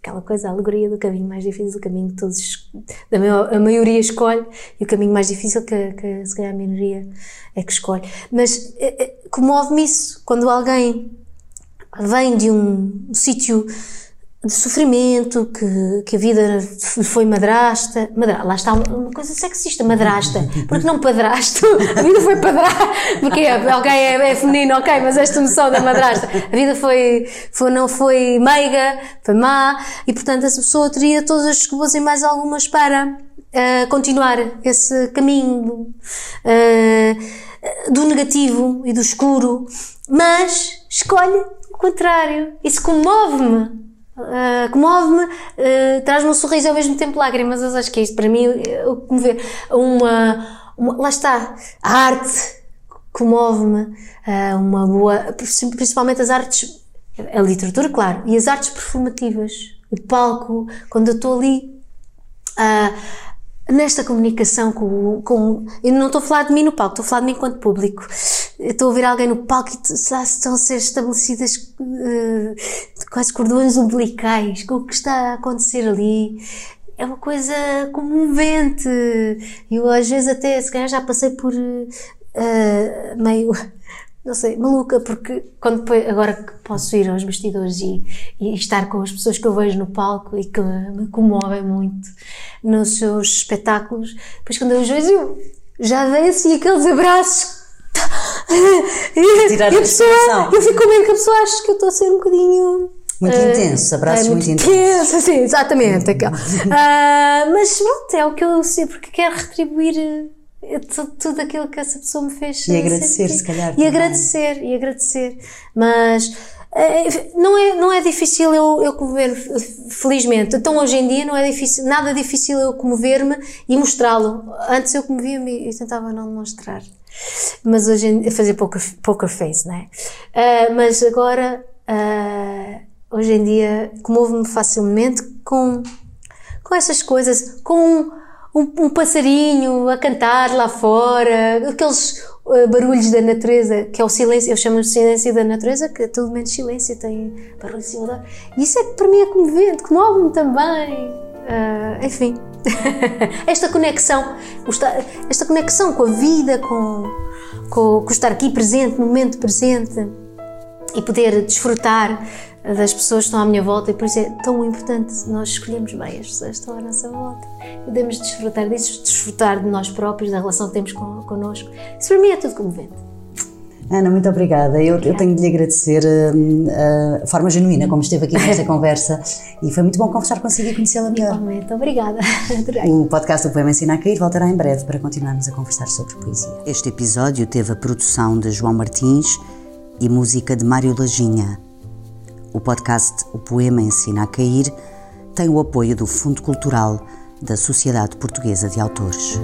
aquela coisa, a alegoria do caminho mais difícil, o caminho que todos, da maior- a maioria escolhe, e o caminho mais difícil que, que se calhar a minoria é que escolhe. Mas eh, eh, comove-me isso, quando alguém vem de um sítio de sofrimento, que, que a vida foi madrasta. Madra, lá está uma coisa sexista, madrasta. Porque não padrasto? A vida foi padrasta. Porque ok, é, é, feminino, ok, mas esta noção da madrasta. A vida foi, foi, não foi meiga, foi má, e portanto essa pessoa teria todas as desculpas e mais algumas para uh, continuar esse caminho uh, do negativo e do escuro, mas escolhe o contrário. Isso comove-me Uh, comove-me, uh, traz-me um sorriso e ao mesmo tempo lágrimas. Eu acho que é isto para mim, o que me vê. Uma, uma, lá está, a arte comove-me, uh, uma boa, principalmente as artes, a literatura, claro, e as artes performativas. O palco, quando eu estou ali nesta comunicação com, com. Eu não estou a falar de mim no palco, estou a falar de mim enquanto público. Eu estou a ouvir alguém no palco e estão a ser estabelecidas uh, quase cordões umbilicais com o que está a acontecer ali. É uma coisa comovente. Eu às vezes até, se calhar já passei por uh, meio não sei, maluca, porque quando agora que posso ir aos bastidores e, e, estar com as pessoas que eu vejo no palco e que me comovem muito nos seus espetáculos, depois quando eu vejo, eu já dei assim aqueles abraços. Tirar e a pessoa, eu fico com medo que a pessoa ache que eu estou a ser um bocadinho. Muito uh, intenso, abraços é muito, muito intensos. Sim, exatamente. uh, mas pronto, é o que eu sei, porque quero retribuir tudo, tudo aquilo que essa pessoa me fez. E agradecer, se calhar. E também. agradecer, e agradecer. Mas é, não é, não é difícil eu, eu comover, felizmente. Então hoje em dia não é difícil, nada difícil eu comover-me e mostrá-lo. Antes eu comovia-me e tentava não mostrar. Mas hoje em fazer poker, poker face, não é? Uh, mas agora, uh, hoje em dia, comovo-me facilmente com, com essas coisas, com um, um, passarinho a cantar lá fora, aqueles uh, barulhos da natureza, que é o silêncio, eu chamo de silêncio da natureza, que tudo menos silêncio, tem barulho de cima. E isso é para mim é comovente, comove-me também. Uh, enfim, esta conexão, esta conexão com a vida, com, com, com estar aqui presente, no momento presente e poder desfrutar das pessoas que estão à minha volta e por isso é tão importante nós escolhermos bem as pessoas que estão à nossa volta. Podemos desfrutar disso, desfrutar de nós próprios, da relação que temos con connosco. Isso para mim é tudo comovente. Ana, muito obrigada. Eu, eu tenho de lhe agradecer uh, a forma genuína como esteve aqui nesta conversa e foi muito bom conversar consigo e conhecê-la melhor. Igualmente, obrigada. O podcast do Poema Ensina a Cair voltará em breve para continuarmos a conversar sobre poesia. Este episódio teve a produção de João Martins e música de Mário Lajinha. O podcast O Poema Ensina a Cair tem o apoio do Fundo Cultural da Sociedade Portuguesa de Autores.